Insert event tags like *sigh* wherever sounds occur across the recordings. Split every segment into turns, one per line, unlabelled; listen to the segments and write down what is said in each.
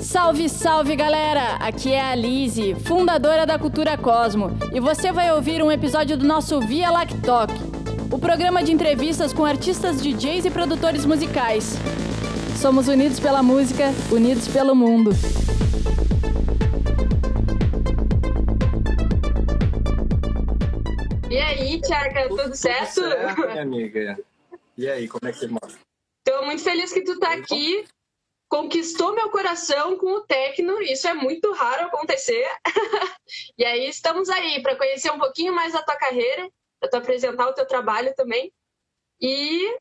Salve, salve galera! Aqui é a Lise, fundadora da Cultura Cosmo, e você vai ouvir um episódio do nosso Via Lactoc, o programa de entrevistas com artistas, DJs e produtores musicais. Somos unidos pela música, unidos pelo mundo.
E aí, Tchaca, tudo, tudo certo?
Tudo certo, minha amiga. E aí, como é que você mora?
Tô muito feliz que tu tá aqui. Conquistou meu coração com o Tecno, isso é muito raro acontecer. *laughs* e aí, estamos aí para conhecer um pouquinho mais da tua carreira, para tu apresentar o teu trabalho também. E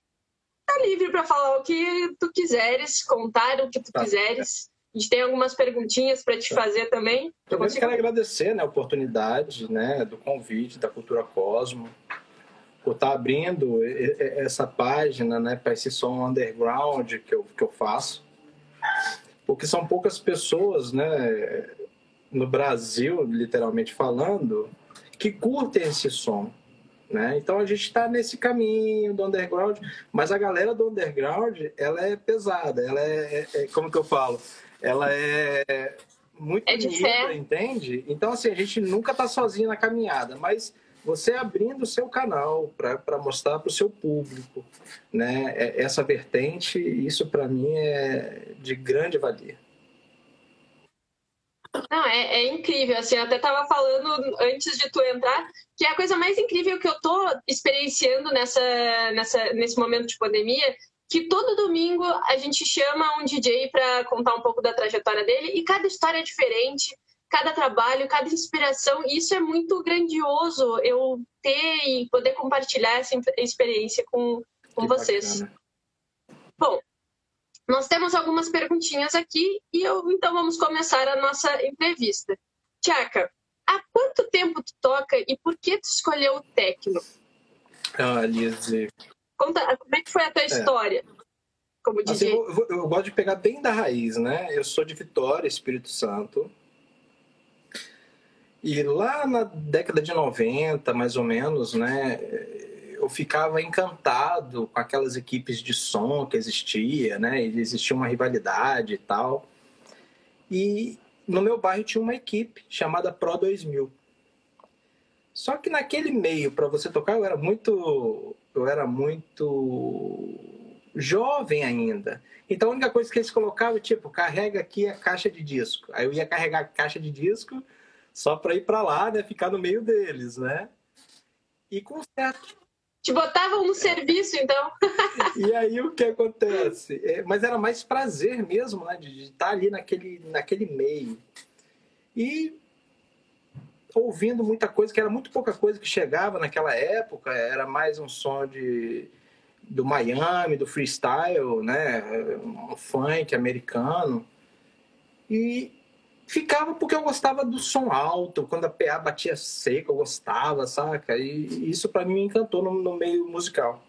tá livre para falar o que tu quiseres, contar o que tu tá. quiseres. A gente tem algumas perguntinhas para te fazer também.
Eu consigo... quero agradecer né, a oportunidade né, do convite da Cultura Cosmo, por estar tá abrindo essa página né, para esse som underground que eu, que eu faço. Porque são poucas pessoas né, no Brasil, literalmente falando, que curtem esse som. Né? Então a gente está nesse caminho do underground, mas a galera do underground ela é pesada, ela é, é, é como que eu falo, ela é muito
é unida,
entende? Então, assim, a gente nunca tá sozinho na caminhada, mas você abrindo o seu canal para mostrar para o seu público, né? É, essa vertente, isso para mim é de grande valia.
Não, é, é, incrível, assim, eu até estava falando antes de tu entrar, que é a coisa mais incrível que eu tô experienciando nessa, nessa, nesse momento de pandemia que todo domingo a gente chama um DJ para contar um pouco da trajetória dele e cada história é diferente, cada trabalho, cada inspiração. E isso é muito grandioso eu ter e poder compartilhar essa experiência com, com vocês. Bacana. Bom, nós temos algumas perguntinhas aqui e eu, então vamos começar a nossa entrevista. Tchaka, há quanto tempo tu toca e por que tu escolheu o techno?
Ah, Lise,
Conta, como é que foi a tua é. história? Como
DJ? Assim, eu, eu, gosto de pegar bem da raiz, né? Eu sou de Vitória, Espírito Santo. E lá na década de 90, mais ou menos, né? Eu ficava encantado com aquelas equipes de som que existia, né? Existia uma rivalidade e tal. E no meu bairro tinha uma equipe chamada Pro 2000. Só que naquele meio, para você tocar, eu era muito eu era muito jovem ainda. Então a única coisa que eles colocavam, tipo, carrega aqui a caixa de disco. Aí eu ia carregar a caixa de disco só para ir para lá, né, ficar no meio deles, né? E com certo
te botavam no serviço, então.
e aí o que acontece? É, mas era mais prazer mesmo, né? De, de estar ali naquele, naquele meio. E ouvindo muita coisa, que era muito pouca coisa que chegava naquela época, era mais um som de, do Miami, do freestyle, né? Um funk americano. E ficava porque eu gostava do som alto, quando a PA batia seca, eu gostava, saca? E isso para mim me encantou no, no meio musical.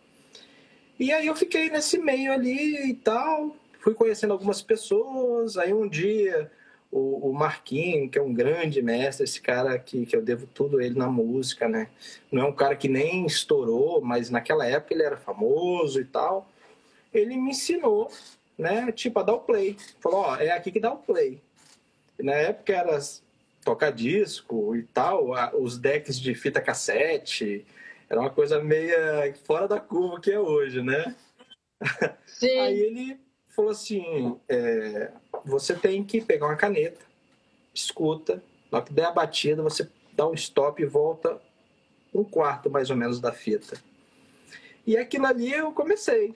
E aí eu fiquei nesse meio ali e tal, fui conhecendo algumas pessoas, aí um dia o, o Marquinho, que é um grande mestre, esse cara que, que eu devo tudo ele na música, né? Não é um cara que nem estourou, mas naquela época ele era famoso e tal. Ele me ensinou, né? Tipo, a dar o play. Falou, ó, é aqui que dá o play. Na época era tocar disco e tal, os decks de fita cassete, era uma coisa meia fora da curva que é hoje, né?
Sim. *laughs*
Aí ele falou assim: é, você tem que pegar uma caneta, escuta, na que der a batida, você dá um stop e volta um quarto mais ou menos da fita. E aquilo ali eu comecei.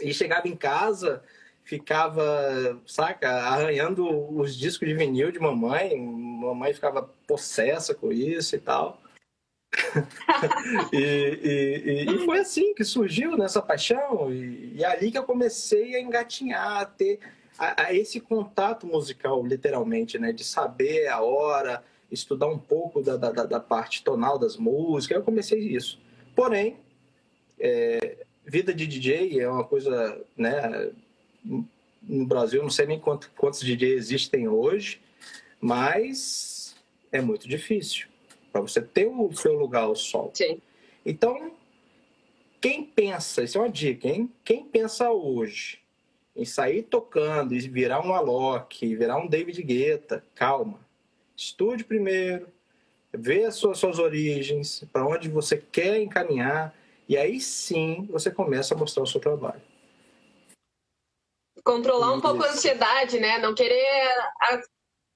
E chegava em casa, ficava, saca, arranhando os discos de vinil de mamãe. Mamãe ficava possessa com isso e tal. *laughs* e, e, e, foi assim que surgiu nessa paixão. E, e é ali que eu comecei a engatinhar, a ter a, a, esse contato musical, literalmente, né? De saber a hora, estudar um pouco da, da, da parte tonal das músicas. Eu comecei isso. Porém, é, vida de DJ é uma coisa, né? No Brasil, não sei nem quanto, quantos DJs existem hoje, mas é muito difícil para você ter o seu lugar ao sol.
Sim.
Então, quem pensa, isso é uma dica, hein? Quem pensa hoje em sair tocando e virar um Alok, virar um David Guetta, calma. Estude primeiro, vê as suas, suas origens, para onde você quer encaminhar, e aí sim você começa a mostrar o seu trabalho.
Controlar um pouco a ansiedade, né? Não querer.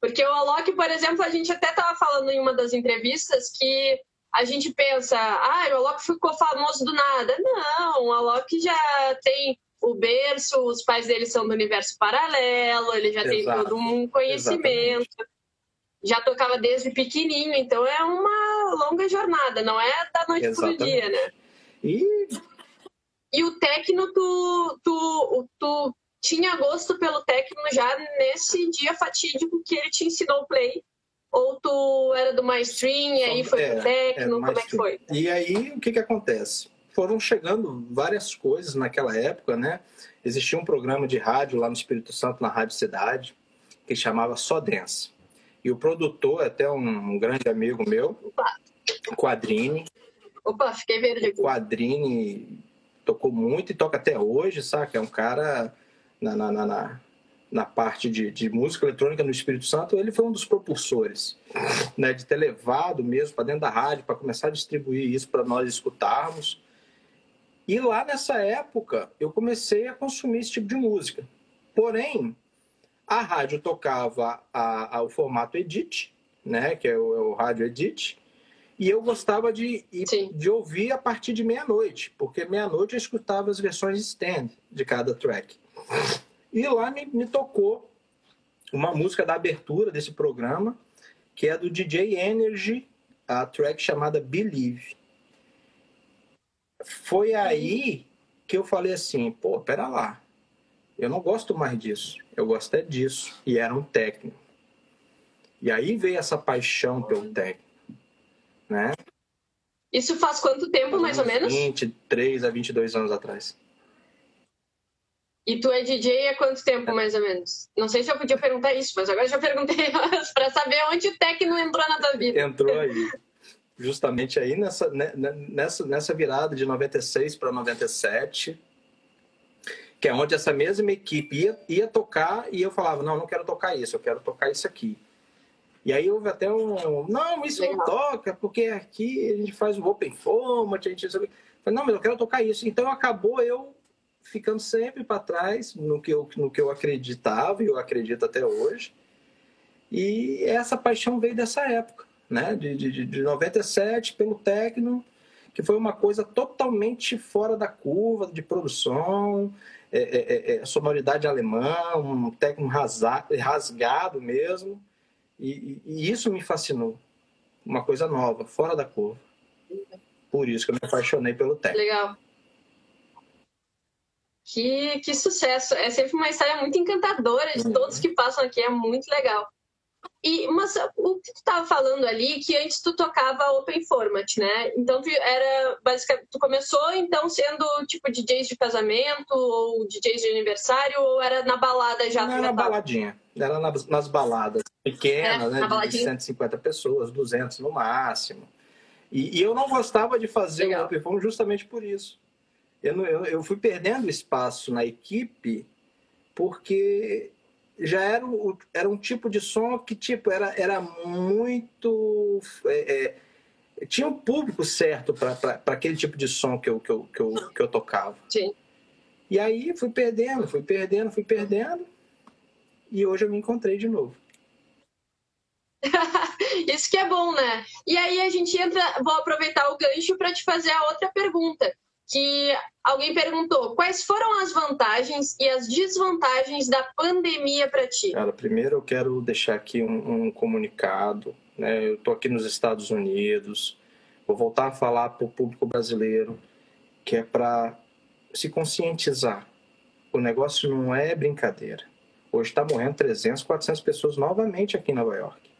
Porque o Alok, por exemplo, a gente até estava falando em uma das entrevistas que a gente pensa, ah, o Alok ficou famoso do nada. Não, o Alok já tem o berço, os pais dele são do universo paralelo, ele já Exato. tem todo um conhecimento. Exatamente. Já tocava desde pequenininho, então é uma longa jornada, não é da noite para o dia, né?
E...
e o técnico, tu, tu, tu tinha gosto pelo técnico já nesse dia fatídico que ele te ensinou o play? Ou tu era do mainstream e aí foi é, pro técnico? Como é que foi?
E aí, o que que acontece? Foram chegando várias coisas naquela época, né? Existia um programa de rádio lá no Espírito Santo, na Rádio Cidade, que chamava Só Dance. E o produtor, até um, grande amigo meu, Opa. Quadrini.
Opa, fiquei verde.
Quadrini tocou muito e toca até hoje, sabe? É um cara na, na, na, na parte de, de, música eletrônica no Espírito Santo, ele foi um dos propulsores, né, de ter levado mesmo para dentro da rádio, para começar a distribuir isso para nós escutarmos. E lá nessa época, eu comecei a consumir esse tipo de música. Porém, a rádio tocava a, a, o formato edit, né, que é o, é o rádio edit, e eu gostava de, de ouvir a partir de meia-noite, porque meia-noite eu escutava as versões stand de cada track. E lá me, me tocou uma música da abertura desse programa, que é do DJ Energy, a track chamada Believe. Foi aí que eu falei assim, pô, pera lá, eu não gosto mais disso, eu gosto é disso. E era um técnico. E aí veio essa paixão pelo técnico, né?
Isso faz quanto tempo, mais ou menos?
23 a 22 anos atrás.
E tu é DJ há quanto tempo, mais ou menos? Não sei se eu podia perguntar isso, mas agora já perguntei *laughs* para saber onde o técnico entrou na tua vida.
Entrou aí. Justamente aí nessa, né, né, nessa, nessa virada de 96 para 97, que é onde essa mesma equipe ia, ia tocar e eu falava: não, não quero tocar isso, eu quero tocar isso aqui. E aí houve até um. Não, isso Legal. não toca, porque aqui a gente faz o open format, a gente. Falei, não, mas eu quero tocar isso. Então acabou eu ficando sempre para trás no que, eu, no que eu acreditava e eu acredito até hoje. E essa paixão veio dessa época, né? de, de, de 97 pelo Tecno, que foi uma coisa totalmente fora da curva de produção, é, é, é, é sonoridade alemã, um Tecno rasgado mesmo. E, e, isso me fascinou. Uma coisa nova, fora da curva. Por isso que eu me apaixonei pelo Tecno.
Legal. Que, que sucesso! É sempre uma história muito encantadora de todos que passam aqui, é muito legal. E, mas o que tu estava falando ali, que antes tu tocava open format, né? Então tu era basicamente, tu começou então sendo tipo DJs de casamento ou DJs de aniversário ou era na balada já?
Não, era na baladinha, era nas, nas baladas pequenas, é, né? De 150 pessoas, 200 no máximo. E, e eu não gostava de fazer Legal. o open format justamente por isso eu, eu, eu fui perdendo espaço na equipe porque já era, o, era um tipo de som que tipo era, era muito é, é, tinha um público certo para aquele tipo de som que eu, que eu, que eu, que eu tocava.
Sim.
E aí fui perdendo, fui perdendo, fui perdendo. E hoje eu me encontrei de novo. *laughs*
Isso que é bom, né? E aí a gente entra, vou aproveitar o gancho para te fazer a outra pergunta que alguém perguntou quais foram as vantagens e as desvantagens da pandemia para ti.
Cara, primeiro eu quero deixar aqui um, um comunicado. Né? Eu estou aqui nos Estados Unidos, vou voltar a falar para o público brasileiro que é para se conscientizar. O negócio não é brincadeira. Hoje está morrendo 300, 400 pessoas novamente aqui em Nova York.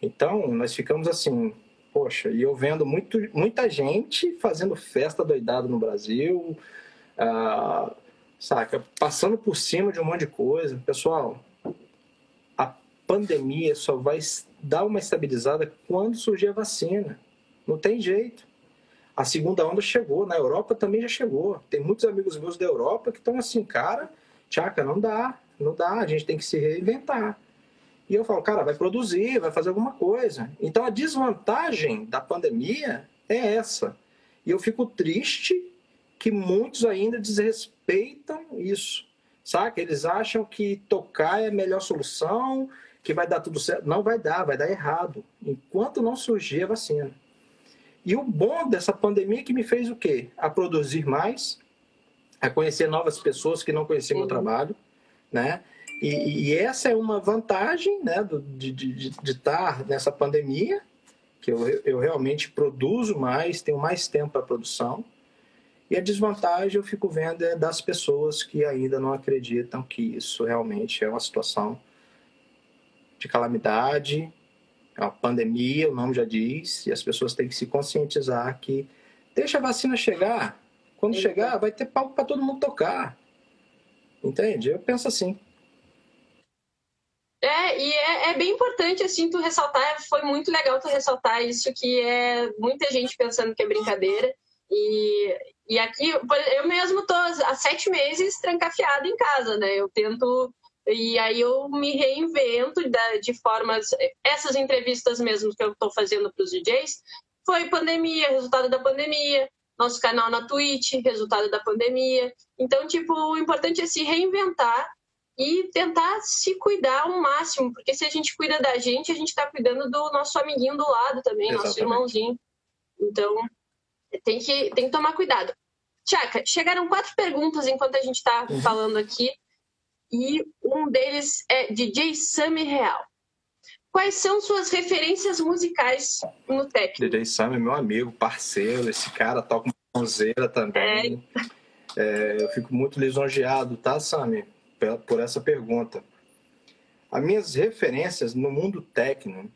Então, nós ficamos assim, poxa, e eu vendo muito, muita gente fazendo festa doidada no Brasil, ah, saca, passando por cima de um monte de coisa. Pessoal, a pandemia só vai dar uma estabilizada quando surgir a vacina. Não tem jeito. A segunda onda chegou, na Europa também já chegou. Tem muitos amigos meus da Europa que estão assim, cara, Tchaca, não dá, não dá, a gente tem que se reinventar. E eu falo, cara, vai produzir, vai fazer alguma coisa. Então a desvantagem da pandemia é essa. E eu fico triste que muitos ainda desrespeitam isso. Saca? Eles acham que tocar é a melhor solução, que vai dar tudo certo. Não vai dar, vai dar errado. Enquanto não surgir a vacina. E o bom dessa pandemia é que me fez o quê? A produzir mais, a conhecer novas pessoas que não conheciam meu trabalho, né? E, e, essa é uma vantagem né, do, de, de, de, estar nessa pandemia, que eu, eu realmente produzo mais, tenho mais tempo para produção. E a desvantagem eu fico vendo é das pessoas que ainda não acreditam que isso realmente é uma situação de calamidade, é uma pandemia, o nome já diz, e as pessoas têm que se conscientizar que deixa a vacina chegar. Quando chegar, vai ter palco para todo mundo tocar. Entende? Eu penso assim.
É, e é, é, bem importante, assim, tu ressaltar, foi muito legal tu ressaltar isso, que é muita gente pensando que é brincadeira. E, e aqui, eu mesmo tô há sete meses trancafiada em casa, né? Eu tento e aí eu me reinvento de formas. Essas entrevistas mesmo que eu estou fazendo para os DJs foi pandemia, resultado da pandemia, nosso canal na Twitch, resultado da pandemia. Então, tipo, o importante é se reinventar e tentar se cuidar ao máximo, porque se a gente cuida da gente, a gente está cuidando do nosso amiguinho do lado também, Exatamente. nosso irmãozinho. Então, tem que, tem que tomar cuidado. Tchaca, chegaram quatro perguntas enquanto a gente está uhum. falando aqui e um deles é DJ Sammy Real. Quais são suas referências musicais no técnico?
DJ Sammy é meu amigo, parceiro, esse cara toca uma também. É. É, eu fico muito lisonjeado, tá, Sammy, por essa pergunta. As minhas referências no mundo técnico,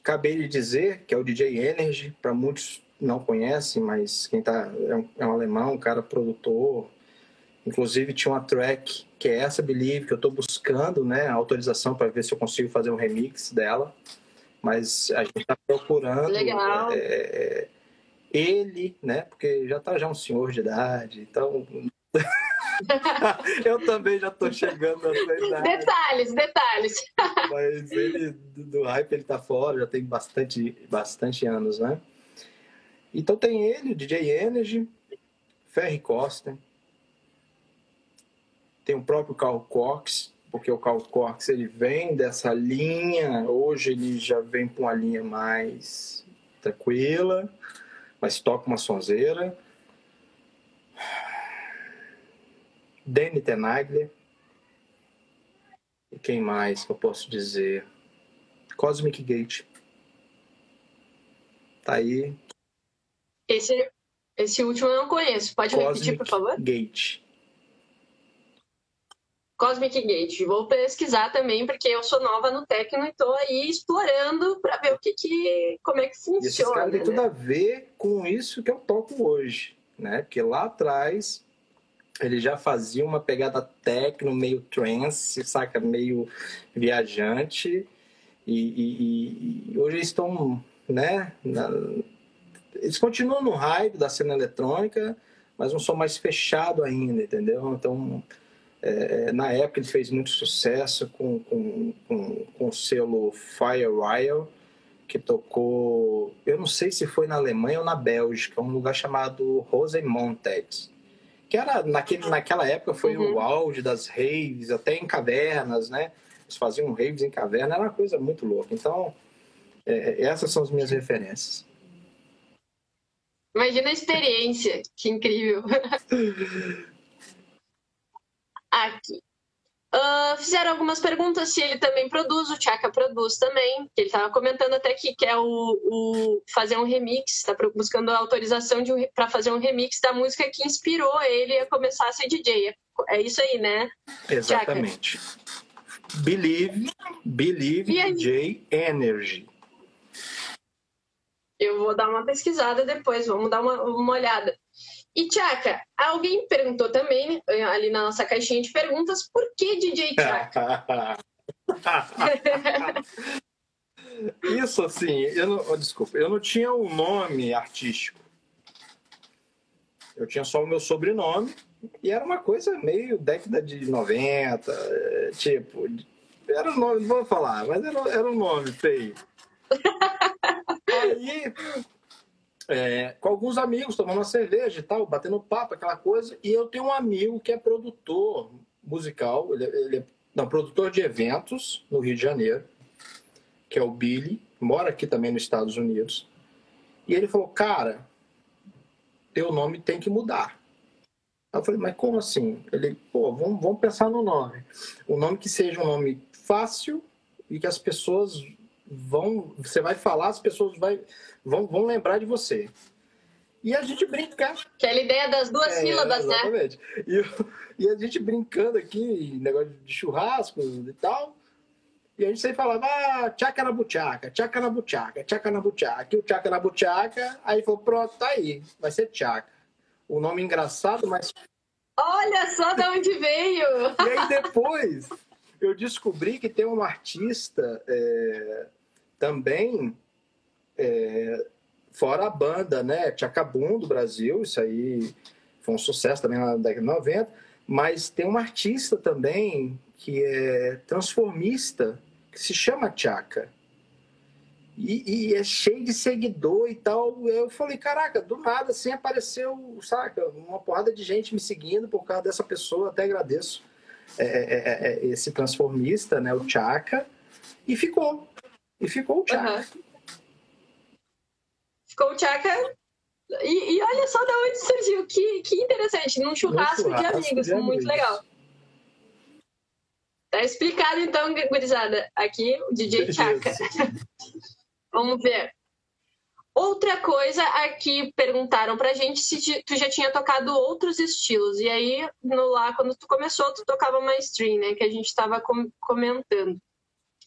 acabei de dizer que é o DJ Energy, para muitos não conhecem, mas quem tá é um, é um alemão, um cara produtor, Inclusive tinha uma track que é essa Believe que eu estou buscando, né, a autorização para ver se eu consigo fazer um remix dela. Mas a gente está procurando
Legal.
É, é, ele, né, porque já está já um senhor de idade, então *laughs* *laughs* eu também já estou chegando nessa idade.
Detalhes, detalhes.
Mas ele do, hype ele tá fora, já tem bastante, bastante anos, né? Então tem ele, DJ Energy, Ferry Costa, tem o próprio Carl Cox, porque o Carl Cox ele vem dessa linha, hoje ele já vem para uma linha mais tranquila, mas toca uma sonzeira. Danny Tenaglia. E quem mais que eu posso dizer? Cosmic Gate. Tá aí.
Esse, esse último eu não conheço. Pode Cosmic repetir, por favor?
Gate.
Cosmic Gate. Vou pesquisar também, porque eu sou nova no Tecno e estou aí explorando para ver o que, que como é que funciona. E esses caras
têm né? tudo a ver com isso que eu toco hoje, né? Porque lá atrás ele já fazia uma pegada techno, meio trance, saca? Meio viajante. E, e, e hoje eles estão, né? Na... Eles continuam no hype da cena eletrônica, mas não são mais fechado ainda, entendeu? Então é, na época ele fez muito sucesso com, com, com, com o selo Firewire, que tocou, eu não sei se foi na Alemanha ou na Bélgica, um lugar chamado Rosemonted, que era naquele, naquela época foi uhum. o auge das raves, até em cavernas, né? Eles faziam raves em caverna, era uma coisa muito louca. Então, é, essas são as minhas referências.
Imagina a experiência, que incrível. *laughs* aqui. Uh, fizeram algumas perguntas se ele também produz, o Chaka produz também. Ele estava comentando até que quer o, o fazer um remix, está buscando a autorização um, para fazer um remix da música que inspirou ele a começar a ser DJ. É, é isso aí, né?
Exatamente. Chaka? Believe, Believe DJ Energy.
Eu vou dar uma pesquisada depois, vamos dar uma, uma olhada. E, Tchaka, alguém perguntou também, eh, ali na nossa caixinha de perguntas, por que DJ Tchaka? *laughs*
Isso, assim, eu não, oh, desculpa, eu não tinha um nome artístico. Eu tinha só o meu sobrenome, E era uma coisa meio década de 90, tipo, era um nome, não vou falar, mas era, era um nome feio. *laughs* Aí, é, com alguns amigos, tomando uma cerveja e tal, batendo papo, aquela coisa. E eu tenho um amigo que é produtor musical, ele, ele é não, produtor de eventos no Rio de Janeiro, que é o Billy, mora aqui também nos Estados Unidos. E ele falou, cara, teu nome tem que mudar. eu falei, mas como assim? Ele, pô, vamos, vamos pensar no nome. Um nome que seja um nome fácil e que as pessoas vão. Você vai falar, as pessoas vai, vão, vão lembrar de você. E a gente brinca.
Aquela ideia das duas é, sílabas,
né? exatamente. né? E, e a gente brincando aqui, negócio de churrasco e tal. E a gente sempre falava, ah, tchaca na buchaca, tchaca na buchaca, tchaca na buchaca. E o tchaca na buchaca, aí falou, pronto, tá aí, vai ser tchaca. O nome engraçado, mas...
Olha só de onde veio!
e aí depois eu descobri que tem uma artista é, também, é, fora a banda, né? Tchacabum do Brasil, isso aí foi um sucesso também na década de 90, mas tem uma artista também que é transformista, que se chama Tchaka. E, e, é cheio de seguidor e tal. Eu falei, caraca, do nada assim apareceu, saca, uma porrada de gente me seguindo por causa dessa pessoa, até agradeço é, é, é, é esse transformista, né, o Chaka, e ficou. E ficou o Chaka. Uhum.
Ficou o Chaka. E, e, olha só de onde surgiu, que, que interessante, num churrasco, churrasco de amigos, de muito legal. Tá explicado então, gurizada. Aqui o DJ Chaka. *laughs* Vamos ver. Outra coisa aqui perguntaram pra gente se tu já tinha tocado outros estilos. E aí, no lá, quando tu começou, tu tocava mais stream, né? Que a gente estava comentando.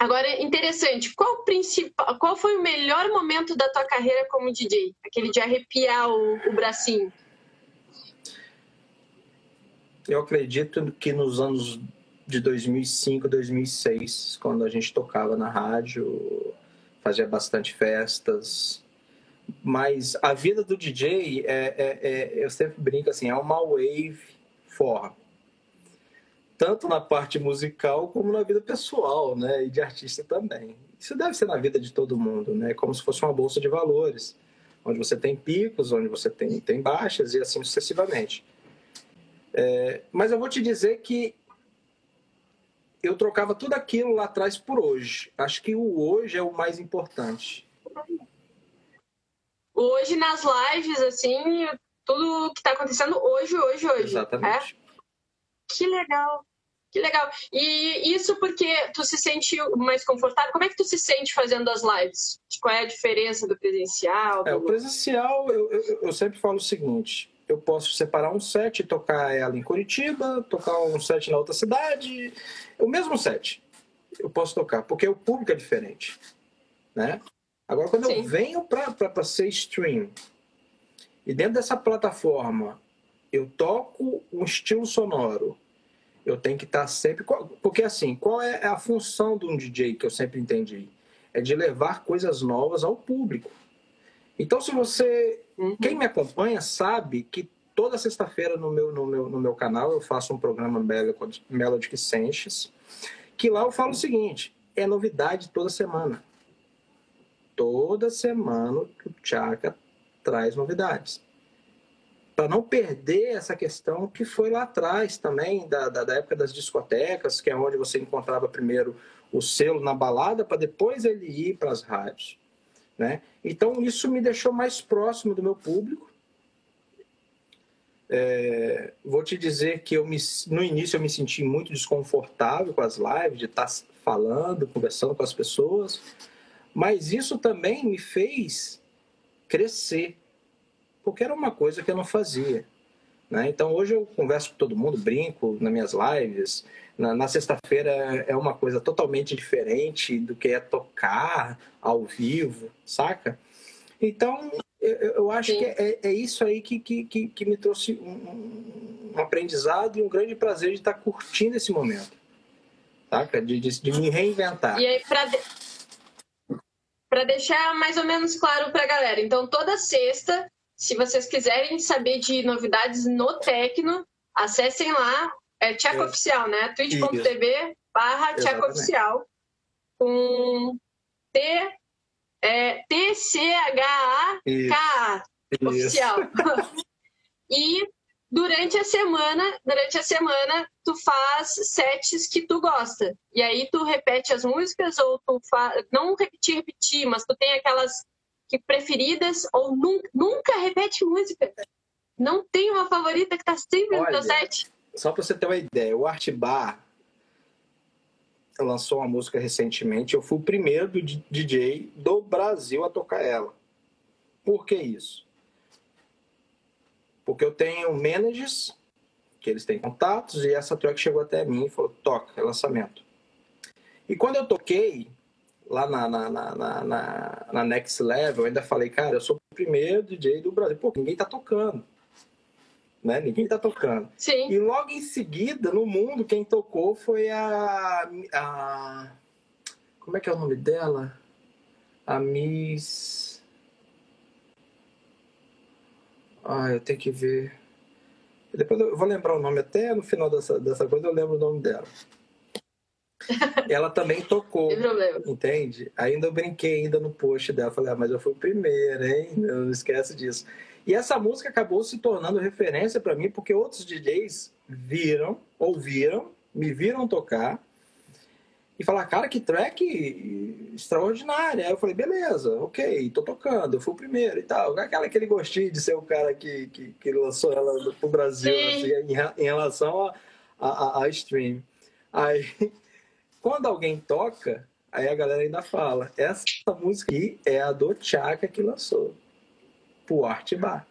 Agora, interessante, qual, principal, qual foi o melhor momento da tua carreira como DJ? Aquele de arrepiar o, o bracinho?
Eu acredito que nos anos de 2005, 2006, quando a gente tocava na rádio, fazia bastante festas. Mas a vida do DJ, é, é, é, eu sempre brinco assim, é uma wave forra. Tanto na parte musical como na vida pessoal, né? E de artista também. Isso deve ser na vida de todo mundo, né? Como se fosse uma bolsa de valores, onde você tem picos, onde você tem, tem baixas e assim sucessivamente. É, mas eu vou te dizer que eu trocava tudo aquilo lá atrás por hoje. Acho que o hoje é o mais importante.
Hoje nas lives, assim, tudo que está acontecendo hoje, hoje, hoje.
Exatamente.
É? Que legal. Que legal. E isso porque tu se sente mais confortável? Como é que tu se sente fazendo as lives? Qual é a diferença do presencial? Do...
É, o presencial, eu, eu, eu sempre falo o seguinte: eu posso separar um set e tocar ela em Curitiba, tocar um set na outra cidade, o mesmo set eu posso tocar, porque o público é diferente, né? Agora, quando Sim. eu venho para ser stream e dentro dessa plataforma eu toco um estilo sonoro, eu tenho que estar tá sempre. Porque assim, qual é a função de um DJ que eu sempre entendi? É de levar coisas novas ao público. Então, se você. Quem me acompanha sabe que toda sexta-feira no meu, no, meu, no meu canal eu faço um programa Melodic Senses, que lá eu falo o seguinte: é novidade toda semana. Toda semana o Chaka traz novidades. Para não perder essa questão que foi lá atrás também, da, da, da época das discotecas, que é onde você encontrava primeiro o selo na balada, para depois ele ir para as rádios. Né? Então, isso me deixou mais próximo do meu público. É, vou te dizer que eu me, no início eu me senti muito desconfortável com as lives, de estar falando, conversando com as pessoas, mas isso também me fez crescer, porque era uma coisa que eu não fazia. Né? Então hoje eu converso com todo mundo, brinco nas minhas lives, na, na sexta-feira é uma coisa totalmente diferente do que é tocar ao vivo, saca? Então, eu, eu acho Sim. que é, é, isso aí que, que, que, que me trouxe um, um, aprendizado e um grande prazer de estar curtindo esse momento, saca? De, de, de me reinventar.
E aí, para de... Pra deixar mais ou menos claro para a galera, então toda sexta, se vocês quiserem saber de novidades no Tecno, Acessem lá, é Tcheco. Oficial, né? twitch.tv barra Tcheco. Oficial com T, é, T-C-H-A-K-A oficial. *laughs* e durante a semana, durante a semana, tu faz sets que tu gosta. E aí tu repete as músicas ou tu faz, não repetir, repetir, mas tu tem aquelas que preferidas ou nunca, nunca repete música. Não tem uma favorita que tá sempre no teu
Olha,
set.
Só para você ter uma ideia, o Art Bar lançou uma música recentemente. Eu fui o primeiro do DJ do Brasil a tocar ela. Por que isso? Porque eu tenho managers, que eles têm contatos, e essa track chegou até mim e falou: toca, é lançamento. E quando eu toquei lá na, na, na, na, na- Next Level, eu ainda falei: cara, eu sou o primeiro DJ do Brasil. Pô, ninguém tá tocando. Né? Ninguém tá tocando.
Sim.
E logo em seguida, no mundo, quem tocou foi a. a como é que é o nome dela? A Miss. Ah, eu tenho que ver. Depois eu vou lembrar o nome, até no final dessa, dessa coisa eu lembro o nome dela. Ela também tocou,
tem problema.
entende? Ainda eu brinquei ainda no post dela. Falei, ah, mas eu fui o primeiro, hein? Não esquece disso. E essa música acabou se tornando referência para mim, porque outros DJs viram, ouviram, me viram tocar e falaram, cara, que track extraordinária. Aí eu falei, beleza, ok, tô tocando, eu fui o primeiro e tal. Aquela, aquele gostinho de ser o cara que, que, que lançou ela pro Brasil
Sim.
assim, em, em relação a, a, a- a stream. Aí, quando alguém toca, aí a galera ainda fala, essa música aqui é a do Chaka que lançou pro Art Bar.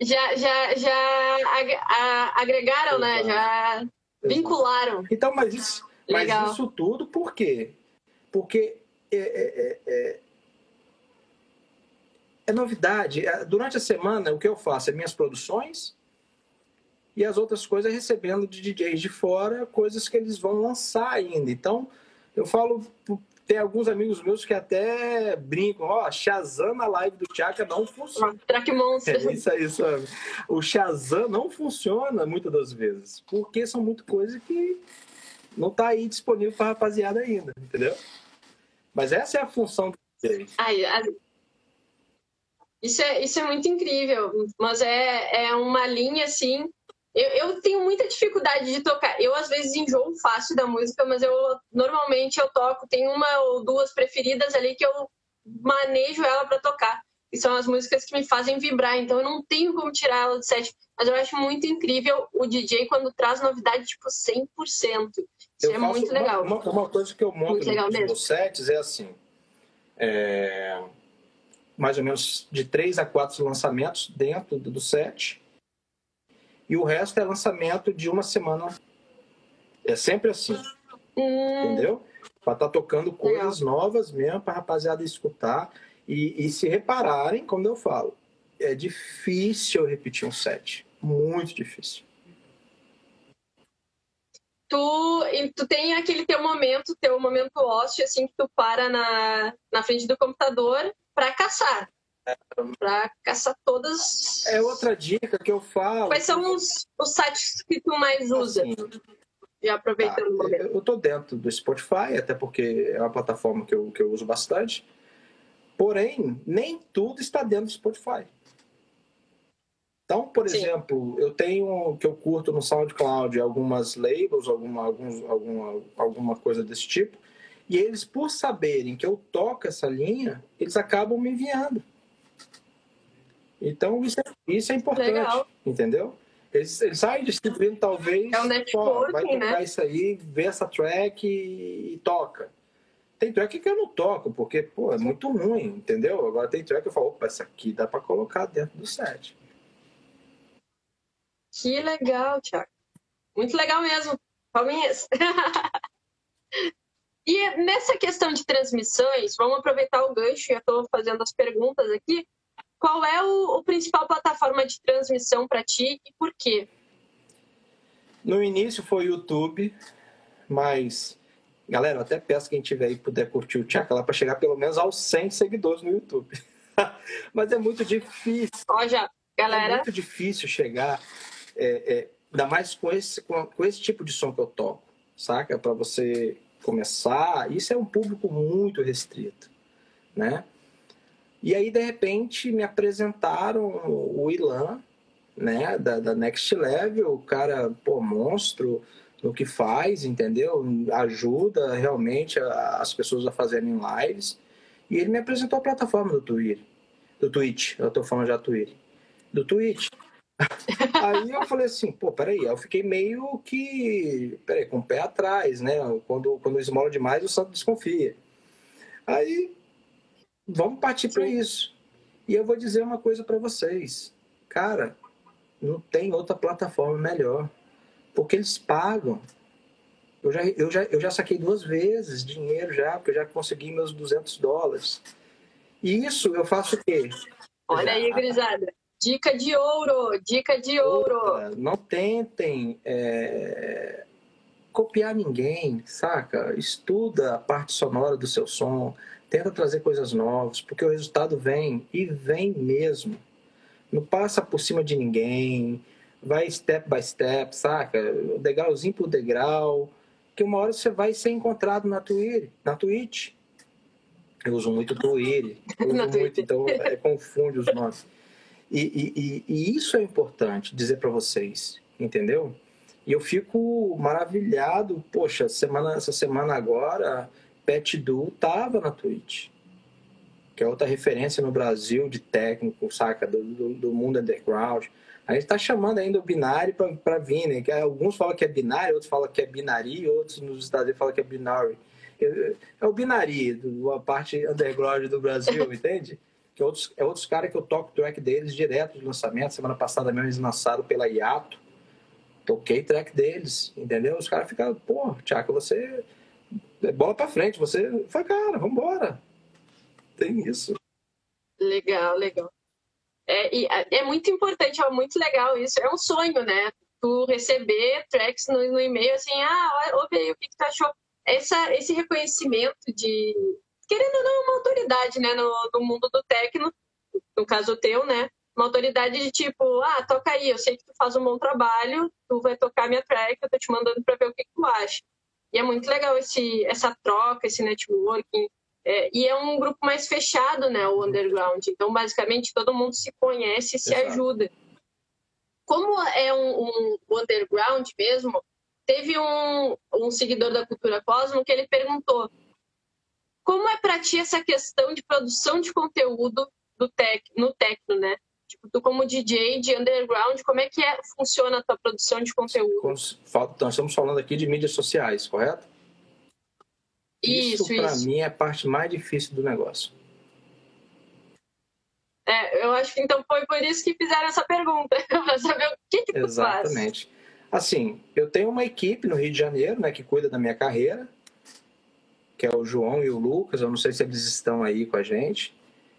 Já, já, já agregaram, né? Já vincularam.
Então, mas isso, mas isso tudo por quê? Porque é, é- é- é- é novidade. É, Durante a semana, o que eu faço é minhas produções e as outras coisas recebendo de DJs de fora, coisas que eles vão lançar ainda. Então, eu falo, tem alguns amigos meus que até brincam, ó, Shazam na live do Tchaka não funciona.
Track Monster.
É isso aí, sabe? O Shazam não funciona muitas das vezes, porque são muitas coisas que não tá aí disponível para rapaziada ainda, entendeu? Mas essa é a função do DJ.
Ai, a- Isso é, isso é muito incrível, mas é, é uma linha assim. Eu, eu tenho muita dificuldade de tocar. Eu às vezes enjoo fácil da música, mas eu normalmente eu toco. Tem uma ou duas preferidas ali que eu manejo ela para tocar. E são as músicas que me fazem vibrar. Então eu não tenho como tirar ela do set. Mas eu acho muito incrível o DJ quando traz novidade tipo 100%. Isso
Eu
é muito
uma-
legal.
Uma, uma coisa que eu monto nos meus sets é assim: é, mais ou menos de três a quatro lançamentos dentro do do set, e o resto é lançamento de uma semana. É sempre assim.
Hum,
entendeu? Para estar tocando coisas novas mesmo, para rapaziada escutar e, e se repararem, como eu falo, é difícil repetir um set, muito difícil.
tu, tu tem aquele teu momento, teu momento ósseo, assim, que tu para na, na frente do computador para caçar. Para caçar todas.
É outra dica que eu falo.
Quais são os, os sites que tu mais usa?
assim,
Já aproveitando o momento.
eu tô dentro do Spotify, até porque é uma plataforma que eu, que eu uso bastante. Porém, nem tudo está dentro do Spotify. Então, por
Sim.
exemplo, eu tenho que eu curto no SoundCloud algumas labels, alguma, alguns, alguma, alguma coisa desse tipo, e eles, por saberem que eu toco essa linha, eles acabam me enviando. Então, isso é, isso é importante,
Legal.
entendeu? Eles, eles saem distribuindo, talvez,
É um networking,
vai tocar
né?
isso aí, vê essa track e, e toca. Tem track que eu não toco, porque, pô, é muito ruim, entendeu? Agora tem track que eu falo, opa, essa aqui dá pra colocar dentro do set.
Que legal, Thiago. Muito legal mesmo. Palminhas. *laughs* e nessa questão de transmissões, vamos aproveitar o gancho, já estou fazendo as perguntas aqui. Qual é o, o principal plataforma de transmissão para ti e por quê?
No início foi o YouTube, mas, galera, eu até peço quem tiver aí puder curtir o Tchaka lá para chegar pelo menos aos 100 seguidores no YouTube. *laughs* mas é muito difícil.
Ó, já,
É
galera,
muito difícil chegar é, é, ainda mais com esse, com, com esse tipo de som que eu toco, saca? Para você começar, isso é um público muito restrito, né? E aí, de repente, me apresentaram o Ilan, né, da, da Next Level, o cara, pô, monstro no que faz, entendeu? Ajuda realmente a, as pessoas a fazerem lives. E ele me apresentou a plataforma do Twitter, do Twitch, eu tô falando já Twitter, do Twitch. *laughs* aí eu falei assim, pô, peraí, eu fiquei meio que, peraí, com o pé atrás, né? Quando, quando esmola demais, o santo desconfia. Aí, vamos partir para isso. E eu vou dizer uma coisa para vocês. Cara, não tem outra plataforma melhor. Porque eles pagam. Eu já, eu já, eu já saquei duas vezes dinheiro já, porque eu já consegui meus 200 dólares. E isso eu faço o quê?
Olha já... aí, grisada. Dica de ouro, dica de ouro. Outra,
não tentem é, copiar ninguém, saca? Estuda a parte sonora do seu som, tenta trazer coisas novas, porque o resultado vem e vem mesmo. Não passa por cima de ninguém, vai step by step, saca? Degrauzinho por degrau, que uma hora você vai ser encontrado na Twitter, na Twitch. Eu uso muito Twitter, eu *laughs* uso muito, então é, confunde os nomes. E, e, e, isso é importante dizer para vocês, entendeu? E eu fico maravilhado, poxa, semana, essa semana agora, Pet Du tava na Twitch que é outra referência no Brasil de técnico, saca? Do, do, do mundo underground. A gente está chamando ainda o binário para vir, né? Que alguns falam que é binário, outros falam que é binari, outros nos Estados Unidos falam que é binary. É o binari, a parte underground do Brasil, *laughs* entende? Que é outros, é outros caras que eu toco track deles direto de lançamento. Semana passada mesmo eles lançaram pela Iato. Toquei track deles, entendeu? Os caras ficam, pô, Tiago, você. É bola pra frente, você. Foi, cara, vambora tem isso.
Legal, legal. É, é muito importante, é muito legal isso. É um sonho, né? Tu receber tracks no, no e-mail assim, ah, ouve aí, o que, que tu achou? Essa, esse reconhecimento de, querendo ou não, é uma autoridade, né, no, no mundo do techno, no caso teu, né? Uma autoridade de tipo, ah, toca aí, eu sei que tu faz um bom trabalho, tu vai tocar minha track, eu tô te mandando para ver o que, que tu acha. E é muito legal esse, essa troca, esse networking, é, e é um grupo mais fechado, né, o underground. Então, basicamente, todo mundo se conhece e se Exato. ajuda. Como é um, um, underground mesmo, teve um, um seguidor da Cultura Cosmo que ele perguntou como é para ti essa questão de produção de conteúdo do tec, no techno, né? Tu como DJ de underground, como é que é, funciona a tua produção de conteúdo?
Nós estamos falando aqui de mídias sociais, correto? Isso, isso para mim é a parte mais difícil do negócio.
É, eu acho que então foi por isso que fizeram essa pergunta, *laughs* para saber o que, que tu
Exatamente. Faz. Assim, eu tenho uma equipe no Rio de Janeiro, né, que cuida da minha carreira, que é o João e o Lucas. Eu não sei se eles estão aí com a gente.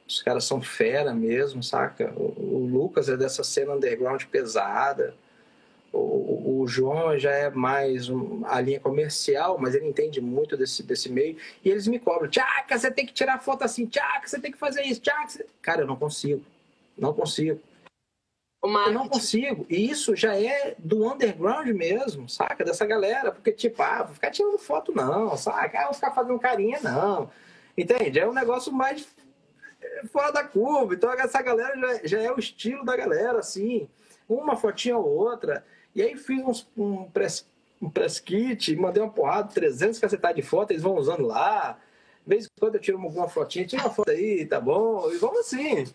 Os caras são fera mesmo, saca? O, o Lucas é dessa cena underground pesada o, o, João já é mais um, a linha comercial, mas ele entende muito desse, desse meio. E eles me cobram: Tchaca, você tem que tirar foto assim, Tchaca, você tem que fazer isso, Tchaca. Você... Cara, eu não consigo. Não consigo. Eu não consigo. E isso já é do underground mesmo, saca? Dessa galera. Porque, tipo, ah, vou ficar tirando foto, não, saca? Ah, vou ficar fazendo carinha, não. Entende? É um negócio mais fora da curva. Então, essa galera já, já é o estilo da galera, assim. Uma fotinha ou outra. E aí fiz uns, um, press, um press kit, mandei uma porrada, 300 cacetadas de foto, eles vão usando lá. De vez em quando eu tiro alguma fotinha, tira uma foto aí, tá bom? E vamos assim.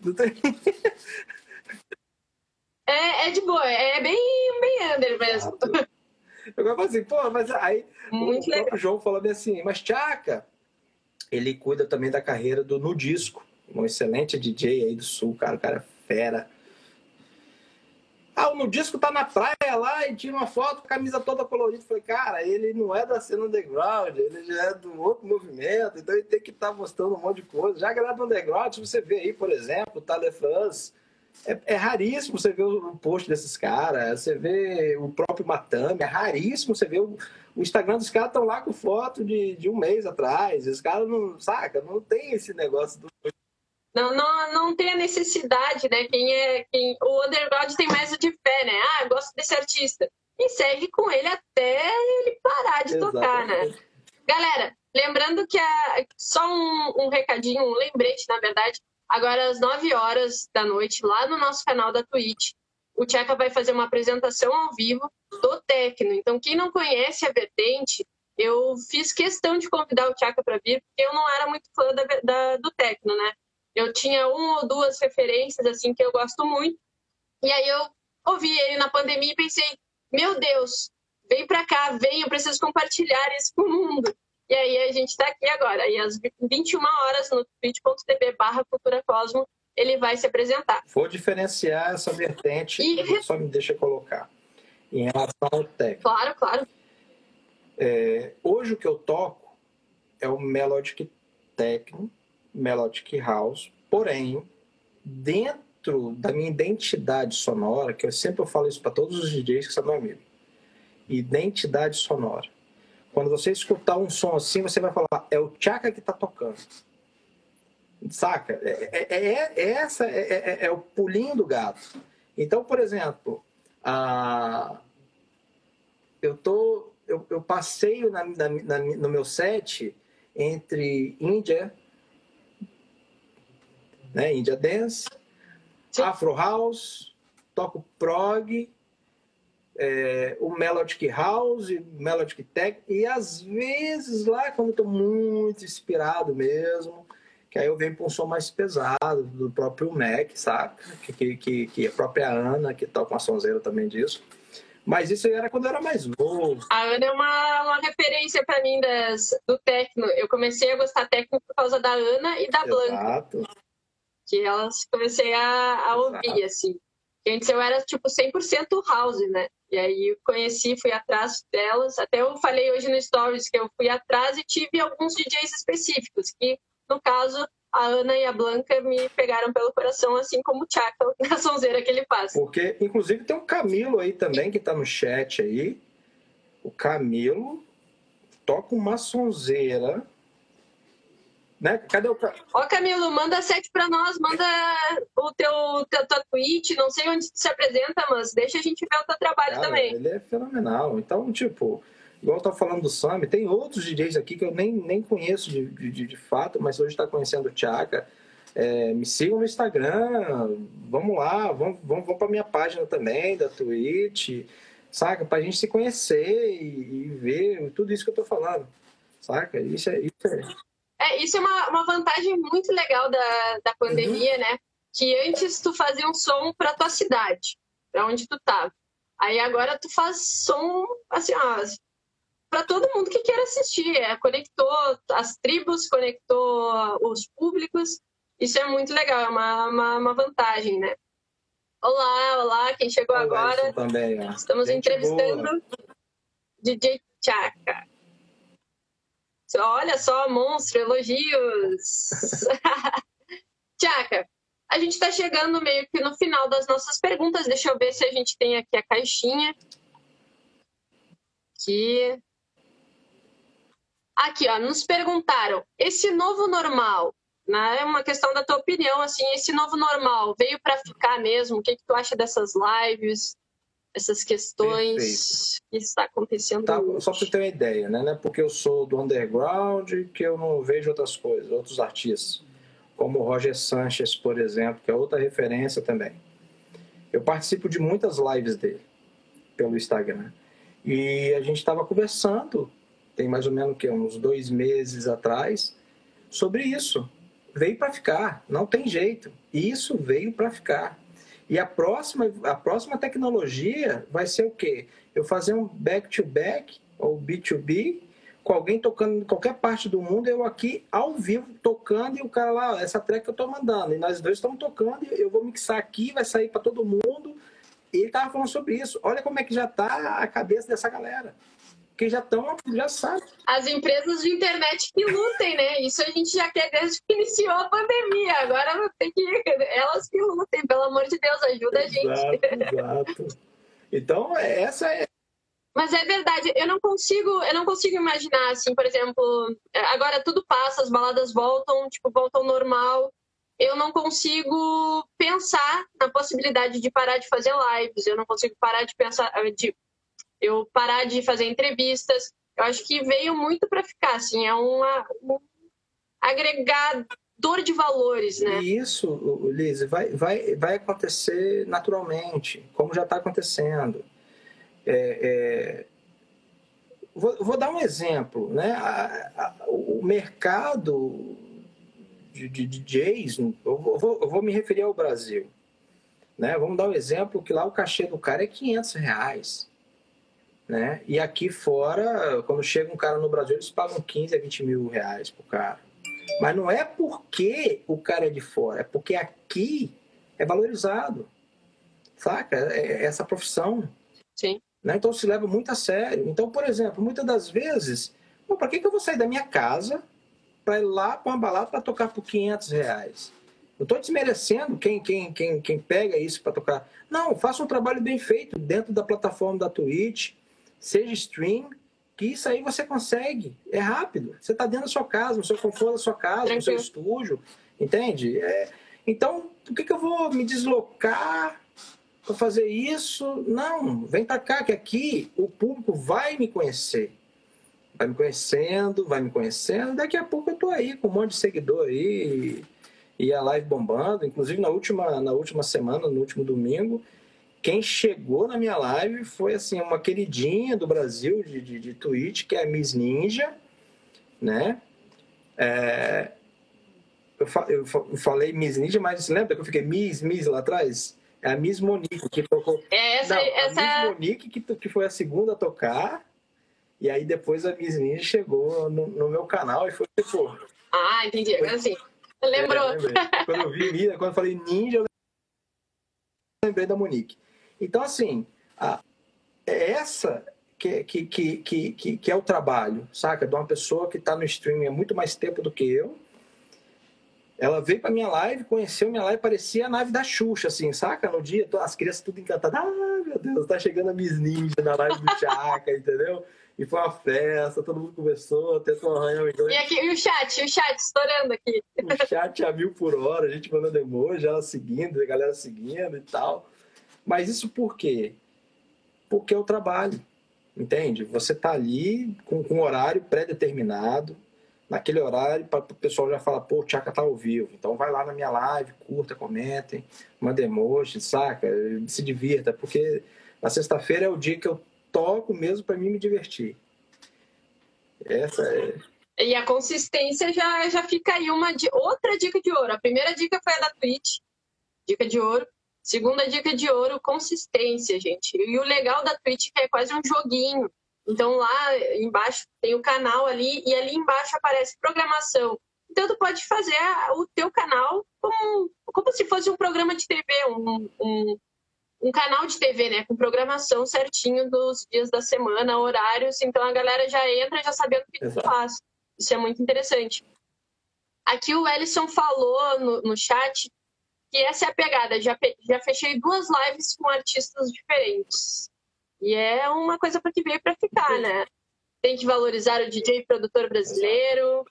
É, é de boa, é bem, bem under mesmo.
Eu falo assim, pô, mas aí Muito o legal. João falou assim, mas Tchaca, ele cuida também da carreira do No Disco, um excelente DJ aí do Sul, cara, o cara é fera. Ah, no disco tá na praia lá e tira uma foto, camisa toda colorida. Falei, cara, ele não é da cena underground, ele já é do outro movimento, então ele tem que estar tá mostrando um monte de coisa. Já a galera do underground, se você vê aí, por exemplo, o Talefans, é, é raríssimo você ver o post desses caras, você vê o próprio Matame, é raríssimo você ver o, o Instagram dos caras estão lá com foto de, de um mês atrás. Os caras não, saca, não tem esse negócio do
Não, não, não tem a necessidade, né? Quem é. Quem, o underground tem mais o de fé, né? Ah, gosto desse artista. E segue com ele até ele parar de Exatamente. tocar, né? Galera, lembrando que a, só um, um recadinho, um lembrete, na verdade, agora às 9 horas da noite, lá no nosso canal da Twitch, o Tcheca vai fazer uma apresentação ao vivo do Tecno. Então, quem não conhece a vertente, eu fiz questão de convidar o Tcheca para vir, porque eu não era muito fã da, da, do Tecno, né? Eu tinha uma ou duas referências, assim, que eu gosto muito. E aí eu ouvi ele na pandemia e pensei, meu Deus, vem para cá, vem, eu preciso compartilhar isso com o mundo. E aí a gente está aqui agora. E às 21 horas no twitch.tv barra Cultura Cosmo, ele vai se apresentar.
Vou diferenciar essa vertente, e... só me deixa colocar, em relação ao técnico.
Claro, claro.
É, hoje o que eu toco é o Melodic Techno, Melodic House, porém, dentro da minha identidade sonora, que eu sempre falo isso para todos os DJs que são meu amigo, identidade sonora. Quando você escutar um som assim, você vai falar, é o Chaka que está tocando. Saca? É, é, é, é essa é, é, é, o pulinho do gato. Então, por exemplo, a... eu, tô, eu, eu passeio na, na, na, no meu set entre Índia, né, Índia Dance, Sim. Afro House, toco prog, é, o Melodic House, Melodic Tech, e às vezes lá, quando estou muito inspirado mesmo, que aí eu venho para um som mais pesado, do próprio Mac, sabe? Que, que, que a própria Ana, que toca uma sonzeira também disso. Mas isso era quando eu era mais novo.
A Ana é uma, uma referência para mim das, do techno. Eu comecei a gostar techno por causa da Ana e da Blanca. Que elas comecei a, a ouvir, assim. Antes eu era tipo 100% house, né? E aí eu conheci, fui atrás delas. Até eu falei hoje no Stories que eu fui atrás e tive alguns DJs específicos, que no caso a Ana e a Blanca me pegaram pelo coração, assim como o Chaka *laughs* na sonzeira que ele faz.
Porque, inclusive, tem um Camilo aí também que tá no chat aí. O Camilo toca uma sonzeira né? Cadê o
Ó, Camilo, manda sete para nós, manda o teu, teu tua tweet, não sei onde tu se apresenta, mas deixa a gente ver o teu trabalho Cara, também.
Ele é fenomenal. Então, tipo, igual eu tô falando do Sami, tem outros DJs aqui que eu nem, nem conheço de, de, de fato, mas hoje está conhecendo o Tchaka. É, me sigam no Instagram, vamos lá, vamos, vamos, vamos para minha página também, da Twitch, saca? Para a gente se conhecer e, e, ver tudo isso que eu tô falando, saca? Isso é, isso é,
é, isso é uma, uma vantagem muito legal da, da pandemia, uhum. né? Que antes tu fazia um som para tua cidade, para onde tu tava. Aí agora tu faz som, assim, para todo mundo que quer assistir. É, conectou as tribos, conectou os públicos. Isso é muito legal, é uma, uma, uma vantagem, né? Olá, olá, quem chegou olá, agora.
Também,
Estamos Gente entrevistando boa. DJ Chaka. Olha só, monstro, elogios. *laughs* Tiaca, a gente está chegando meio que no final das nossas perguntas. Deixa eu ver se a gente tem aqui a caixinha. Aqui. Aqui, ó, nos perguntaram: esse novo normal, né, é uma questão da tua opinião, assim, esse novo normal veio para ficar mesmo? O que, que tu acha dessas lives? Essas questões Perfeito. que está acontecendo tá,
Só para você ter uma ideia, né? Não é porque eu sou do underground que eu não vejo outras coisas, outros artistas, como o Roger Sanchez, por exemplo, que é outra referência também. Eu participo de muitas lives dele pelo Instagram. E a gente estava conversando, tem mais ou menos que, uns dois meses atrás, sobre isso. Veio para ficar, não tem jeito. Isso veio para ficar. E a próxima, a próxima tecnologia vai ser o quê? Eu fazer um back-to-back ou B2B com alguém tocando em qualquer parte do mundo, eu aqui ao vivo tocando e o cara lá, essa track que eu tô mandando. E nós dois estamos tocando, eu vou mixar aqui, vai sair para todo mundo. E ele tava falando sobre isso. Olha como é que já tá a cabeça dessa galera que já estão, já sabem.
As empresas de internet que lutem, né? Isso a gente já quer desde que iniciou a pandemia. Agora tem que elas que lutem, pelo amor de Deus, ajuda a gente.
Exato, exato. Então, essa é
mas é verdade, eu não consigo, eu não consigo imaginar assim, por exemplo, agora tudo passa, as baladas voltam, tipo, voltam normal. eu não consigo pensar na possibilidade de parar de fazer lives, eu não consigo parar de pensar, de eu parar de fazer entrevistas. Eu acho que veio muito para ficar, assim, é uma, um agregador de valores, né?
Isso, Liz, vai, vai, vai acontecer naturalmente, como já está acontecendo. É, é... Vou, vou, dar um exemplo, né? A, a, o mercado de, de DJs, eu vou, eu vou, me referir ao Brasil, né? Vamos dar um exemplo que lá o cachê do cara é 500 reais. Né? E aqui fora, quando chega um cara no Brasil, eles pagam 15 a 20 mil reais pro cara. Mas não é porque o cara é de fora, é porque aqui é valorizado. Saca? É, é essa profissão.
Sim.
Né? Então se leva muito a sério. Então, por exemplo, muitas das vezes, para que, que eu vou sair da minha casa para ir lá para uma balada para tocar por 500 reais? Não estou desmerecendo quem, quem, quem, quem pega isso para tocar. Não, faça um trabalho bem feito dentro da plataforma da Twitch, seja stream, que isso aí você consegue. É rápido. Você está dentro da sua casa, no seu conforto da sua casa, no seu estúdio, entende? É... Então, por que, que eu vou me deslocar para fazer isso? Não, vem para cá, que aqui o público vai me conhecer. Vai me conhecendo, vai me conhecendo. Daqui a pouco eu estou aí com um monte de seguidor aí e a live bombando. Inclusive, na última, na última semana, no último domingo, quem chegou na minha live foi assim uma queridinha do Brasil de, de, de Twitch, que é a Miss Ninja, né? É, eu, fa, eu, falei Miss Ninja, mas lembra que eu fiquei Miss, Miss lá atrás? É a Miss Monique que tocou.
É essa, Não, essa...
A Miss Monique que, que foi a segunda a tocar. E aí depois a Miss Ninja chegou no, no meu canal e foi tipo.
Ah, entendi. Foi... Assim, lembrou.
É, quando eu vi, quando eu falei ninja, eu lembrei da Monique. Então, assim, a, é essa que, que, que, que, que é o trabalho, saca? De uma pessoa que está no streaming há muito mais tempo do que eu. Ela veio para minha live, conheceu minha live, parecia a nave da Xuxa, assim, saca? No dia, as crianças tudo encantadas. Ah, meu Deus, tá chegando a Miss Ninja na live do Chaka, *laughs* entendeu? E foi uma festa, todo mundo conversou, tentou arranhar
o E aqui, e o chat, o chat estourando aqui.
O chat a mil por hora, a gente mandando emoji, ela seguindo, a galera seguindo e tal. Mas isso por quê? Porque é o trabalho, entende? Você está ali com, com um horário pré-determinado, naquele horário, para o pessoal já falar, pô, o Tchaka tá ao vivo. Então vai lá na minha live, curta, comentem, manda emoji, saca? Se divirta, porque na sexta-feira é o dia que eu toco mesmo para mim me divertir. Essa é.
E a consistência já, já fica aí uma outra dica de ouro. A primeira dica foi a da Twitch, dica de ouro. Segunda dica de ouro, consistência, gente. E o legal da Twitch é que é quase um joguinho. Então lá embaixo tem o canal ali e ali embaixo aparece programação. Então tu pode fazer o teu canal como, como se fosse um programa de TV, um, um, um canal de TV, né? Com programação certinho dos dias da semana, horários. Então a galera já entra já sabendo o que tu faz. Isso é muito interessante. Aqui o Ellison falou no, no chat que essa é a pegada. Já, já fechei duas lives com artistas diferentes. E é uma coisa para que veio para ficar, né? Tem que valorizar o DJ produtor brasileiro.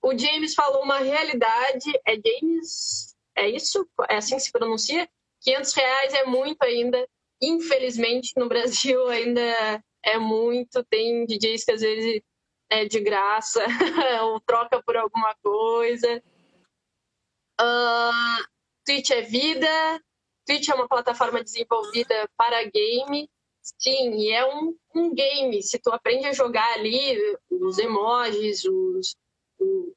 O James falou uma realidade. É James? É isso? É assim que se pronuncia? 500 reais é muito ainda. Infelizmente, no Brasil ainda é muito. Tem DJs que às vezes é de graça *laughs* ou troca por alguma coisa. Uh, Twitch é vida, Twitch é uma plataforma desenvolvida para game, sim, e é um, um game. Se tu aprende a jogar ali os emojis, os,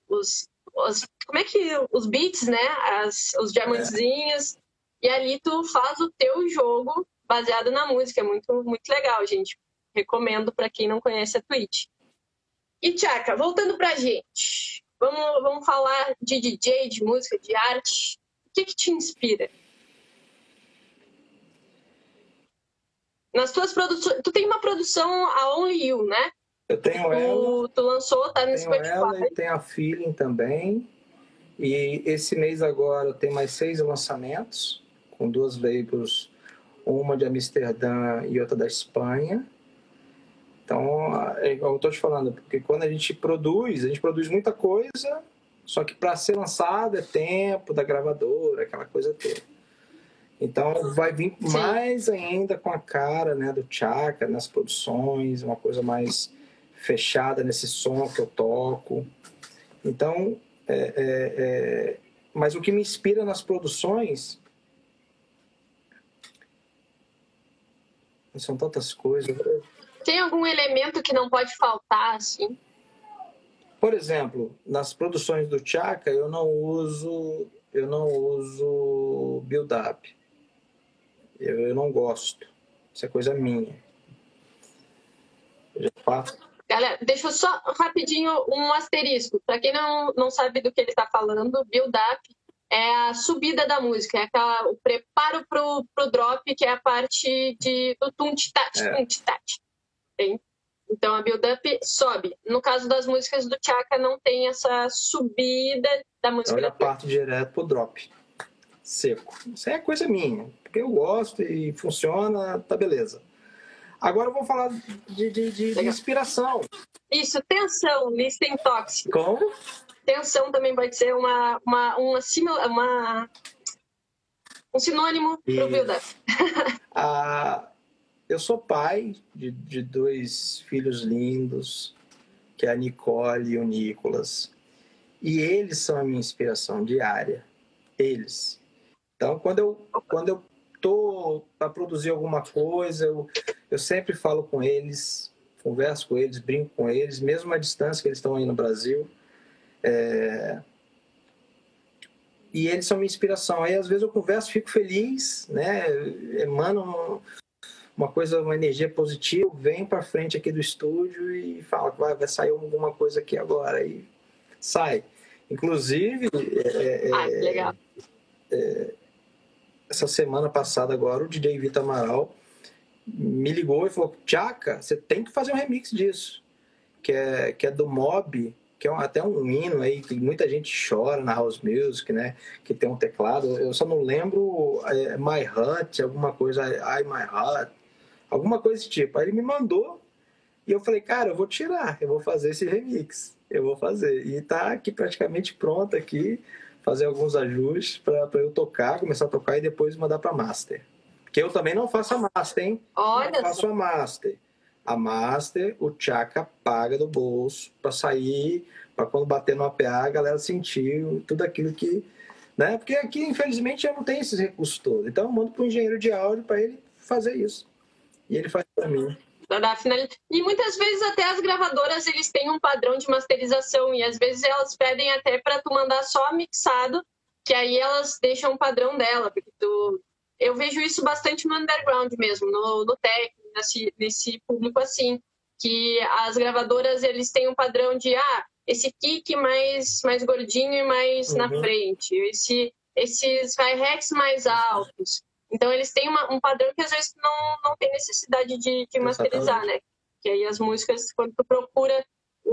os, os como é que os beats, né, As, os diamantezinhos, e ali tu faz o teu jogo baseado na música. É muito muito legal, gente. Recomendo para quem não conhece a Twitch. E Tchaka, voltando pra gente. Vamos, vamos falar de DJ, de música, de arte. O que, que te inspira? Nas tuas produções. Tu tem uma produção a Only You, né?
Eu tenho tu, ela.
Tu lançou, tá no
tenho Spotify. Ela e tem a Feeling também. E esse mês agora tem mais seis lançamentos, com duas labels, uma de Amsterdã e outra da Espanha. Então, é igual eu estou te falando, porque quando a gente produz, a gente produz muita coisa, Só que para ser lançado é tempo da gravadora, aquela coisa toda. Então vai vir Sim. mais ainda com a cara né, do Chaka nas produções, uma coisa mais fechada nesse som que eu toco. Então, é, é, é... mas o que me inspira nas produções são tantas coisas.
Tem algum elemento que não pode faltar, assim?
Por exemplo, nas produções do Chaka, eu não uso eu não uso build-up. Eu, eu não gosto. Isso é coisa minha.
Eu já faço. Galera, deixa eu só rapidinho um asterisco. Para quem não, não sabe do que ele está falando, build-up é a subida da música, é aquela, o preparo pro, pro drop, que é a parte de, do tum-tat, é. tum-tat. Então a build-up sobe. No caso das músicas do Chaka, não tem essa subida da música.
Já parte direto pro drop. Seco. Isso é coisa minha. Porque eu gosto e funciona, tá beleza. Agora eu vou falar de, de, de, de inspiração.
Isso, tensão, listem tóxico.
Como?
Tensão também pode ser uma, uma, uma, uma um sinônimo para o build-up. *laughs*
ah, eu sou pai de, de dois filhos lindos, que é a Nicole e o Nicolas. E eles são a minha inspiração diária. Eles. Então, quando eu, quando eu tô para produzir alguma coisa, eu, eu sempre falo com eles, converso com eles, brinco com eles, mesmo à distância que eles estão aí no Brasil. É... E eles são minha inspiração. Aí às vezes eu converso, fico feliz, né? Emano uma coisa, uma energia positiva, vem para frente aqui do estúdio e fala que vai, vai sair alguma coisa aqui agora. E sai. Inclusive.
É, é, ah, legal.
É, essa semana passada agora, o DJ Vitor Amaral me ligou e falou: Tchaca, você tem que fazer um remix disso. Que é, que é do Mob, que é um, até um hino aí que muita gente chora na house music, né? Que tem um teclado. Eu só não lembro é, My Heart, alguma coisa, I My Heart, alguma coisa desse tipo. Aí ele me mandou e eu falei, cara, eu vou tirar, eu vou fazer esse remix, eu vou fazer. E tá aqui praticamente pronto aqui, fazer alguns ajustes para eu tocar, começar a tocar e depois mandar para master. Porque eu também não faço a master, hein?
Olha,
não faço a master a master, o Chaka paga do bolso para sair, para quando bater no APA a galera sentir tudo aquilo que. Né? Porque aqui, infelizmente, já não tem esses recursos todos. Então, eu mando para o engenheiro de áudio para ele fazer isso. E ele faz para mim.
E muitas vezes até as gravadoras eles têm um padrão de masterização e às vezes elas pedem até para tu mandar só mixado, que aí elas deixam o padrão dela, porque tu eu vejo isso bastante no underground mesmo, no, no técnico, nesse, nesse público assim, que as gravadoras eles têm um padrão de ah, esse kick mais mais gordinho e mais uhum. na frente, esse esses hi-hats mais altos. Então eles têm uma, um padrão que às vezes não, não tem necessidade de, de masterizar, né? Que aí as músicas, quando tu procura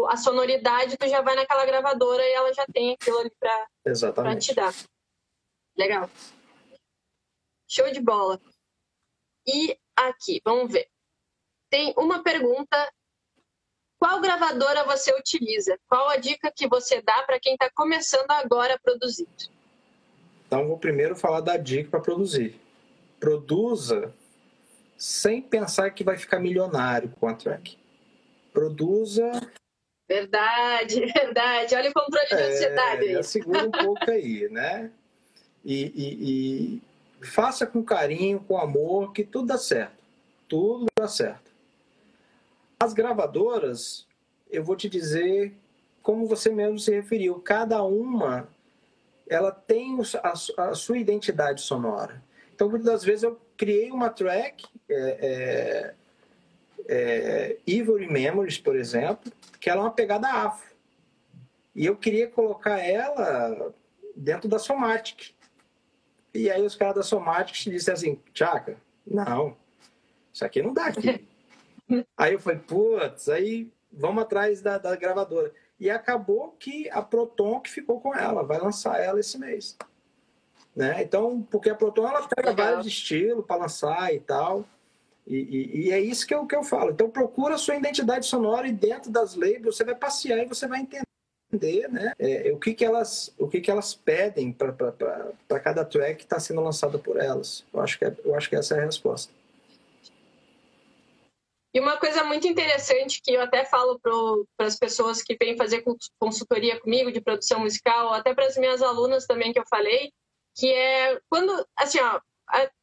a sonoridade, tu já vai naquela gravadora e ela já tem aquilo ali para te dar. Legal. Show de bola. E aqui, vamos ver. Tem uma pergunta. Qual gravadora você utiliza? Qual a dica que você dá para quem está começando agora a produzir?
Então, vou primeiro falar da dica para produzir. Produza sem pensar que vai ficar milionário com a track. Produza.
Verdade, *laughs* verdade. Olha o controle de é, ansiedade aí.
Segura um pouco aí, né? E, e, e, faça com carinho, com amor, que tudo dá certo. Tudo dá certo. As gravadoras, eu vou te dizer, como você mesmo se referiu, cada uma ela tem a, a sua identidade sonora. Então, muitas das vezes eu criei uma track, é, é, é, Ivory Memories, por exemplo, que ela é uma pegada afro. E eu queria colocar ela dentro da Somatic. E aí os caras da Somatic disseram assim, Tchaca, não, isso aqui não dá aqui. *laughs* aí eu falei, putz, aí vamos atrás da, da, gravadora. E acabou que a Proton que ficou com ela, vai lançar ela esse mês. Né? Então, porque a Proton ela pega Legal. vários estilos para lançar e tal. E, e, e, é isso que eu, que eu falo. Então procura a sua identidade sonora e dentro das labels você vai passear e você vai entender né, é, o, que, que, elas, o que, que elas pedem para cada track que está sendo lançada por elas. Eu acho, que é, eu acho que essa é a resposta.
E uma coisa muito interessante que eu até falo para as pessoas que vêm fazer consultoria comigo de produção musical, até para as minhas alunas também que eu falei, que é quando, assim, ó,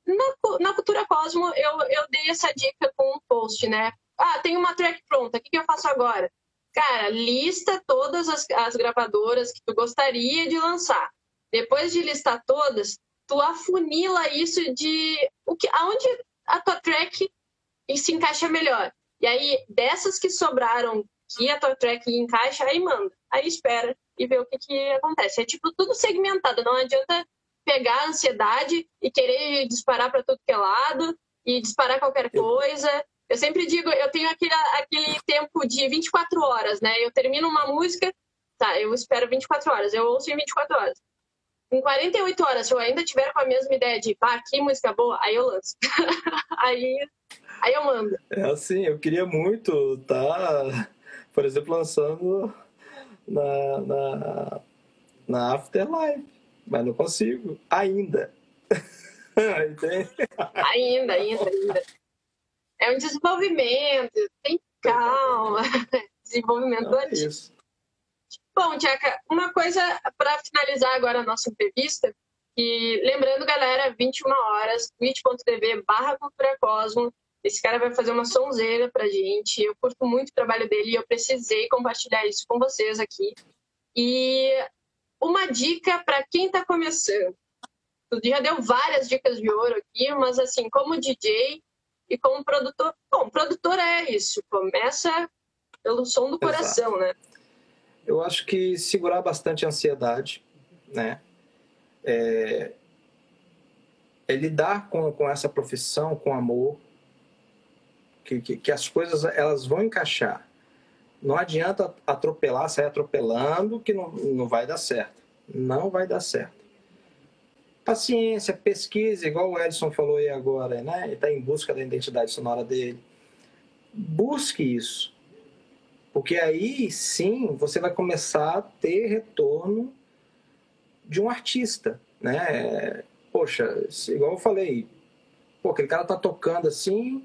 na, na Cultura Cosmo eu, eu dei essa dica com um post, né? Ah, tem uma track pronta, o que, que eu faço agora? Cara, lista todas as, as gravadoras que tu gostaria de lançar. Depois de listar todas, tu afunila isso de o que, aonde a tua track se encaixa melhor. E aí, dessas que sobraram, que a tua track encaixa, aí manda. Aí espera e vê o que, que acontece. É tipo tudo segmentado, não adianta pegar a ansiedade e querer disparar para todo que é lado e disparar qualquer coisa. Eu sempre digo, eu tenho aquele, aquele tempo de 24 horas, né? Eu termino uma música, tá, eu espero 24 horas, eu ouço em 24 horas. Em 48 horas, se eu ainda tiver com a mesma ideia de, pá, que música boa, aí eu lanço. *laughs* aí, aí eu mando.
É assim, eu queria muito tá, por exemplo, lançando na, na, na Afterlife, mas não consigo, ainda. *laughs*
ainda, ainda, ainda. É um desenvolvimento, tem calma, *laughs* desenvolvimento
Não, é isso.
Bom, Tcheca, uma coisa para finalizar agora a nossa entrevista, e lembrando, galera, 21 horas, twitch.tv barra Cultura Cosmo, esse cara vai fazer uma sonzeira pra gente, eu curto muito o trabalho dele e eu precisei compartilhar isso com vocês aqui. E uma dica para quem está começando. Tu já deu várias dicas de ouro aqui, mas assim, como DJ, e como produtor, bom, produtor é isso, começa pelo som do coração, Exato. né?
Eu acho que segurar bastante a ansiedade, né? É, é lidar com, com essa profissão com amor, que, que, que, as coisas elas vão encaixar. Não adianta atropelar, sair atropelando, que não, não vai dar certo. Não vai dar certo paciência, pesquisa, igual o Edson falou aí agora, né? Ele está em busca da identidade sonora dele. Busque isso. Porque aí sim você vai começar a ter retorno de um artista, né? Poxa, igual eu falei, pô, aquele cara tá tocando assim,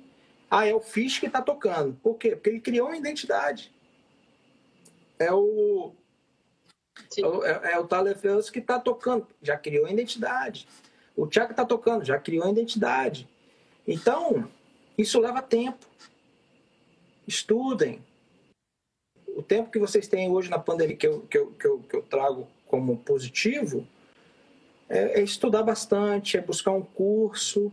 ah, é o Fish que tá tocando. Por quê? Porque ele criou uma identidade. É o é, é, o que está tocando, já criou a identidade. O Tiago está tocando, já criou a identidade. Então, isso leva tempo. Estudem. O tempo que vocês têm hoje na pandemia, que eu, que eu, que eu, que eu trago como positivo, é, é, estudar bastante, é buscar um curso,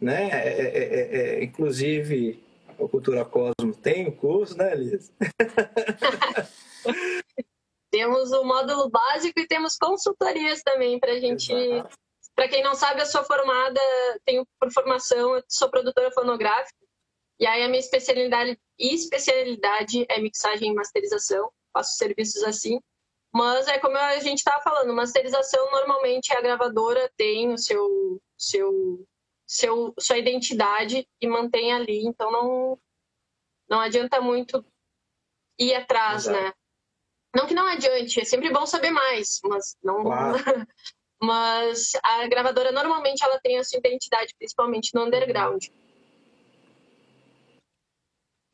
né? É, é, é, é inclusive, a Cultura Cosmo tem um curso, né, Liz? *laughs* *laughs*
Temos o módulo básico e temos consultorias também para a gente. Para quem não sabe, eu sou formada, tenho por formação, eu sou produtora fonográfica. E aí a minha especialidade, especialidade é mixagem e masterização. Faço serviços assim. Mas é como a gente estava falando, masterização normalmente a gravadora tem o seu, seu, seu, sua identidade e mantém ali. Então não, não adianta muito ir atrás, Exato. né? Não que não adiante, é sempre bom saber mais, mas não. Claro. *laughs* mas a gravadora normalmente ela tem a sua identidade, principalmente no underground.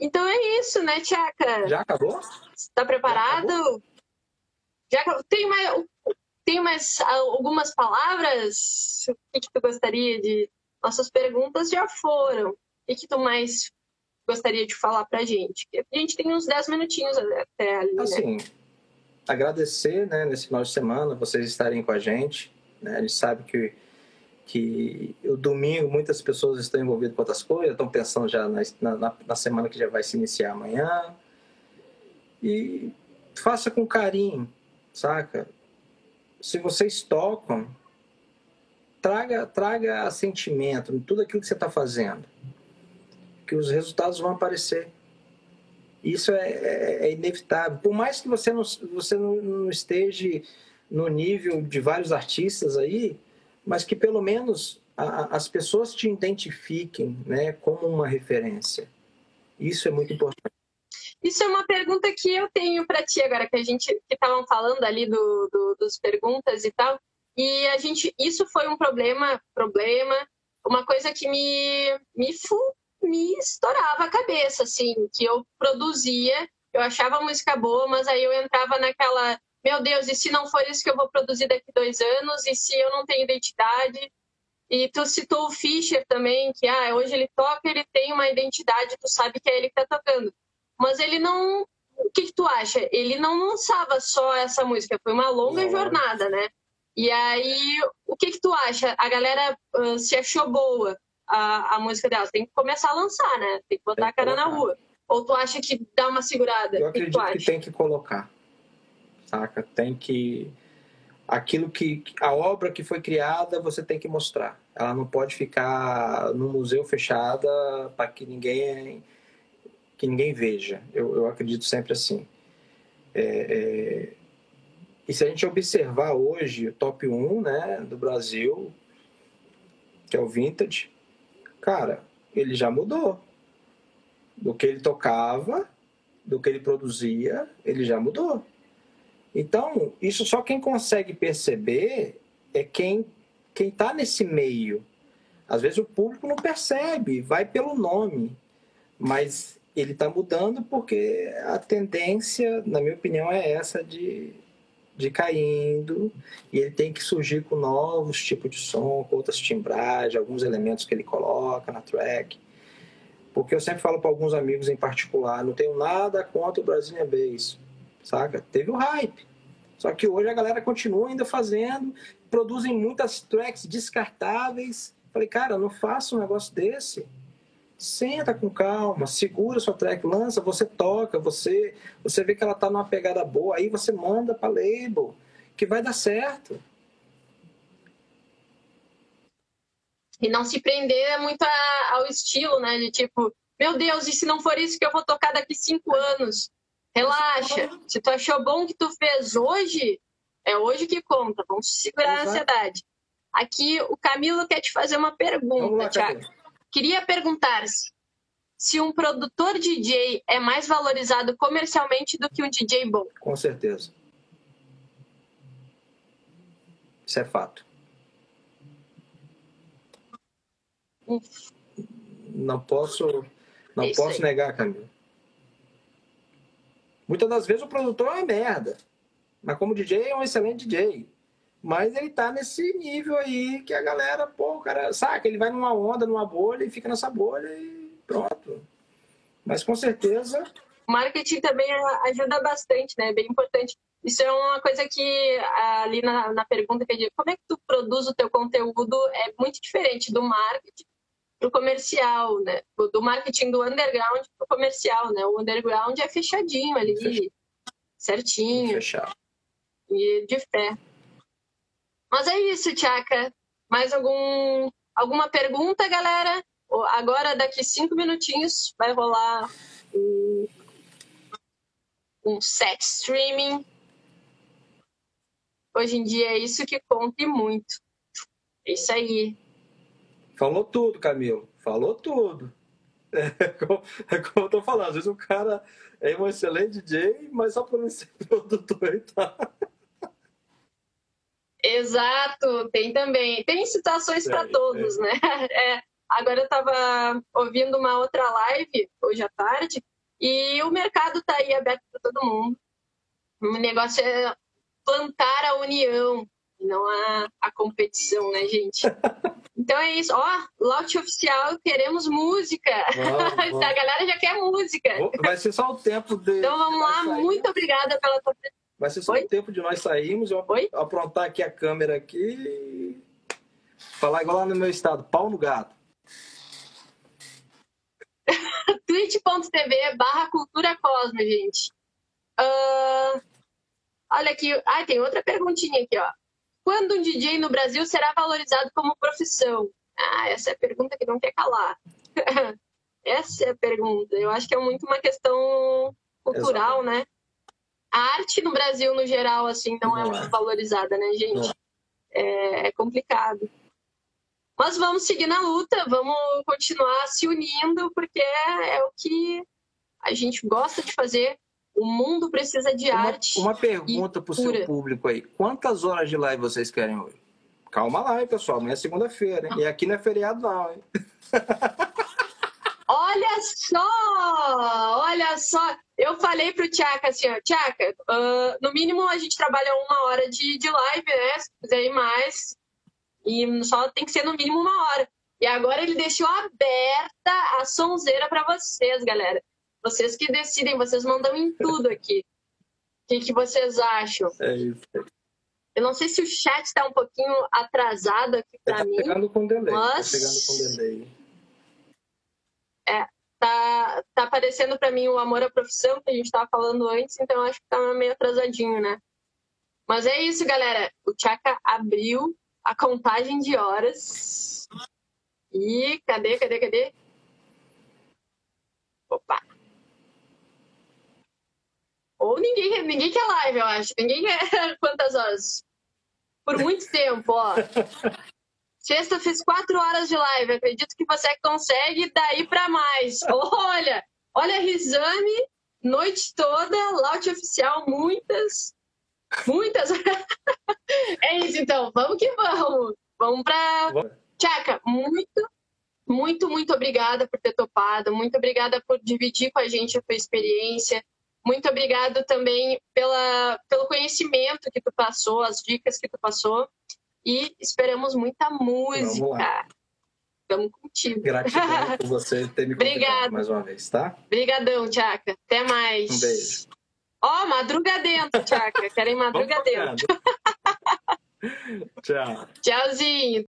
Então é isso, né, Tchaka?
Já acabou?
Está preparado? Já, Já tem mais, tem mais algumas palavras? O que, que tu gostaria de. Nossas perguntas já foram. O que, que tu mais gostaria de falar pra gente? A gente tem uns 10 minutinhos até ali,
assim, né? Agradecer, né, nesse final de semana, vocês estarem com a gente. Né? A gente sabe que, que o domingo muitas pessoas estão envolvidas com outras coisas, estão pensando já na, na, na semana que já vai se iniciar amanhã. E faça com carinho, saca? Se vocês tocam, traga, traga sentimento em tudo aquilo que você está fazendo, que os resultados vão aparecer. Isso é, é, é, inevitável. Por mais que você não, você não esteja no nível de vários artistas aí, mas que pelo menos a, as pessoas te identifiquem né, como uma referência. Isso é muito importante.
Isso é uma pergunta que eu tenho para ti agora, que a gente que estavam falando ali do, do, dos perguntas e tal. E a gente, isso foi um problema, problema, uma coisa que me, me, me estourava a cabeça, assim, que eu produzia, eu achava a música boa, mas aí eu entrava naquela, meu Deus, e se não for isso que eu vou produzir daqui dois anos, e se eu não tenho identidade? E tu citou o Fischer também, que ah, hoje ele toca, ele tem uma identidade, tu sabe que é ele que tá tocando mas ele não. O que, que, tu acha? Ele não lançava só essa música, foi uma longa jornada, né? E aí, o que, que tu acha? A galera uh, se achou boa a, a música dela? Tem que começar a lançar, né? Tem que botar tem a cara colocar. na rua. Ou tu acha que dá uma segurada?
Eu acredito que, que tem que colocar, saca? Tem que aquilo que a obra que foi criada você tem que mostrar. Ela não pode ficar no museu fechada para que ninguém que ninguém veja. Eu, eu acredito sempre assim. É, é... E se a gente observar hoje o top 1 né, do Brasil, que é o Vintage, cara, ele já mudou. Do que ele tocava, do que ele produzia, ele já mudou. Então, isso só quem consegue perceber é quem quem está nesse meio. Às vezes o público não percebe, vai pelo nome, mas ele está mudando porque a tendência, na minha opinião, é essa de, de caindo e ele tem que surgir com novos tipos de som, com outras timbragens, alguns elementos que ele coloca na track. Porque eu sempre falo para alguns amigos em particular, não tenho nada contra o Brazilian Bass, saca? Teve o hype. Só que hoje a galera continua ainda fazendo, produzem muitas tracks descartáveis. Falei, cara, não faça um negócio desse Senta com calma, segura sua track, lança, você toca, você você vê que ela tá numa pegada boa, aí você manda para label, que vai dar certo.
E não se prender muito a, ao estilo, né? De tipo, meu Deus, e se não for isso que eu vou tocar daqui cinco anos? Relaxa. Se tu achou bom o que tu fez hoje, é hoje que conta. Vamos segurar Exato. a ansiedade. Aqui o Camilo quer te fazer uma pergunta, lá, Thiago. Queria perguntar-se se um produtor DJ é mais valorizado comercialmente do que um DJ bom.
Com certeza. Isso é fato. Não posso, não é posso negar, Camila. Muitas das vezes o produtor é uma merda, mas como DJ é um excelente DJ. Mas ele tá nesse nível aí que a galera, pô, o cara, saca, ele vai numa onda, numa bolha e fica nessa bolha e pronto. Mas com certeza.
O marketing também ajuda bastante, né? É bem importante. Isso é uma coisa que ali na, na pergunta que eu digo, como é que tu produz o teu conteúdo é muito diferente do marketing pro comercial, né? Do marketing do underground pro comercial, né? O underground é fechadinho ali, Fechado. certinho.
Fechado.
E de fé. É isso, Tchaka. Mais algum, alguma pergunta, galera? Agora, daqui cinco minutinhos, vai rolar um, um set streaming. Hoje em dia é isso que conta e muito. É isso aí.
Falou tudo, Camilo. Falou tudo. É *laughs* como, é como eu tô falando, às vezes o cara é um excelente DJ, mas só por ser *laughs* produtor tá.
Exato, tem também. Tem situações para todos, é. né? *laughs* É, agora eu estava ouvindo uma outra live hoje à tarde e o mercado está aí aberto para todo mundo. O negócio é plantar a união, não a, a competição, né, gente? *laughs* Então é isso. Ó, lote oficial, queremos música. Vamos, *laughs* vamos. a galera já quer música.
Vai ser só o tempo de.
Então vamos lá, muito obrigada pela tua
Vai ser só Oi? o tempo de nós sairmos, eu Oi? aprontar aqui a câmera aqui falar igual lá no meu estado, pau no gato. *laughs*
twitch.tv barra cultura cosmo, gente. Uh, olha aqui, ah, tem outra perguntinha aqui, ó. Quando um DJ no Brasil será valorizado como profissão? Ah, essa é a pergunta que não quer calar. *laughs* essa é a pergunta. Eu acho que é muito uma questão cultural, Exatamente. né? A arte no Brasil, no geral, assim, não, é não é muito valorizada, né, gente? É, é, complicado. Mas vamos seguir na luta, vamos continuar se unindo, porque é, é o que a gente gosta de fazer. O mundo precisa de
Uma,
arte.
uma pergunta pro seu
cura.
público aí. Quantas horas de live vocês querem hoje? Calma lá, hein, pessoal. Amanhã é segunda-feira? E aqui não é feriado, não, hein? *laughs*
Olha só! Olha só! Eu falei pro Tchaka assim, ó, Tchaka, ah, no mínimo a gente trabalha uma hora de, de live, né? Se quiser ir mais. E só tem que ser no mínimo uma hora. E agora ele deixou aberta a sonzeira para vocês, galera. Vocês que decidem, vocês mandam em tudo aqui. O que, que vocês acham?
É isso.
Eu não sei se o chat está um pouquinho atrasado aqui para
Tá
mim.
chegando com delay.
Mas-
Tá chegando com delay.
Tá, tá aparecendo para mim o amor à profissão que a gente estava falando antes, então acho que tá meio atrasadinho, né? Mas é isso, galera. O Tchaka abriu a contagem de horas. E cadê, cadê, cadê? Opa! Ou ninguém, ninguém quer live, eu acho. Ninguém quer *laughs* quantas horas? Por muito tempo, ó. Sexta eu fiz quatro horas de live. Acredito que você consegue daí para mais. *laughs* Olha, olha Rizame, noite toda, laute oficial, muitas, muitas. *laughs* é isso então, vamos que vamos. Vamos para Tchaca, muito, muito, muito obrigada por ter topado. Muito obrigada por dividir com a gente a tua experiência. Muito obrigado também pela, pelo conhecimento que tu passou, as dicas que tu passou. E esperamos muita música. Estamos contigo.
Gratidão *laughs* por você ter me convidado mais uma vez, tá?
Obrigadão, Tchaca. Até mais.
Um beijo.
Ó, madruga dentro, Tchaca. Querem madruga dentro. *laughs*
Tchau.
Tchauzinho.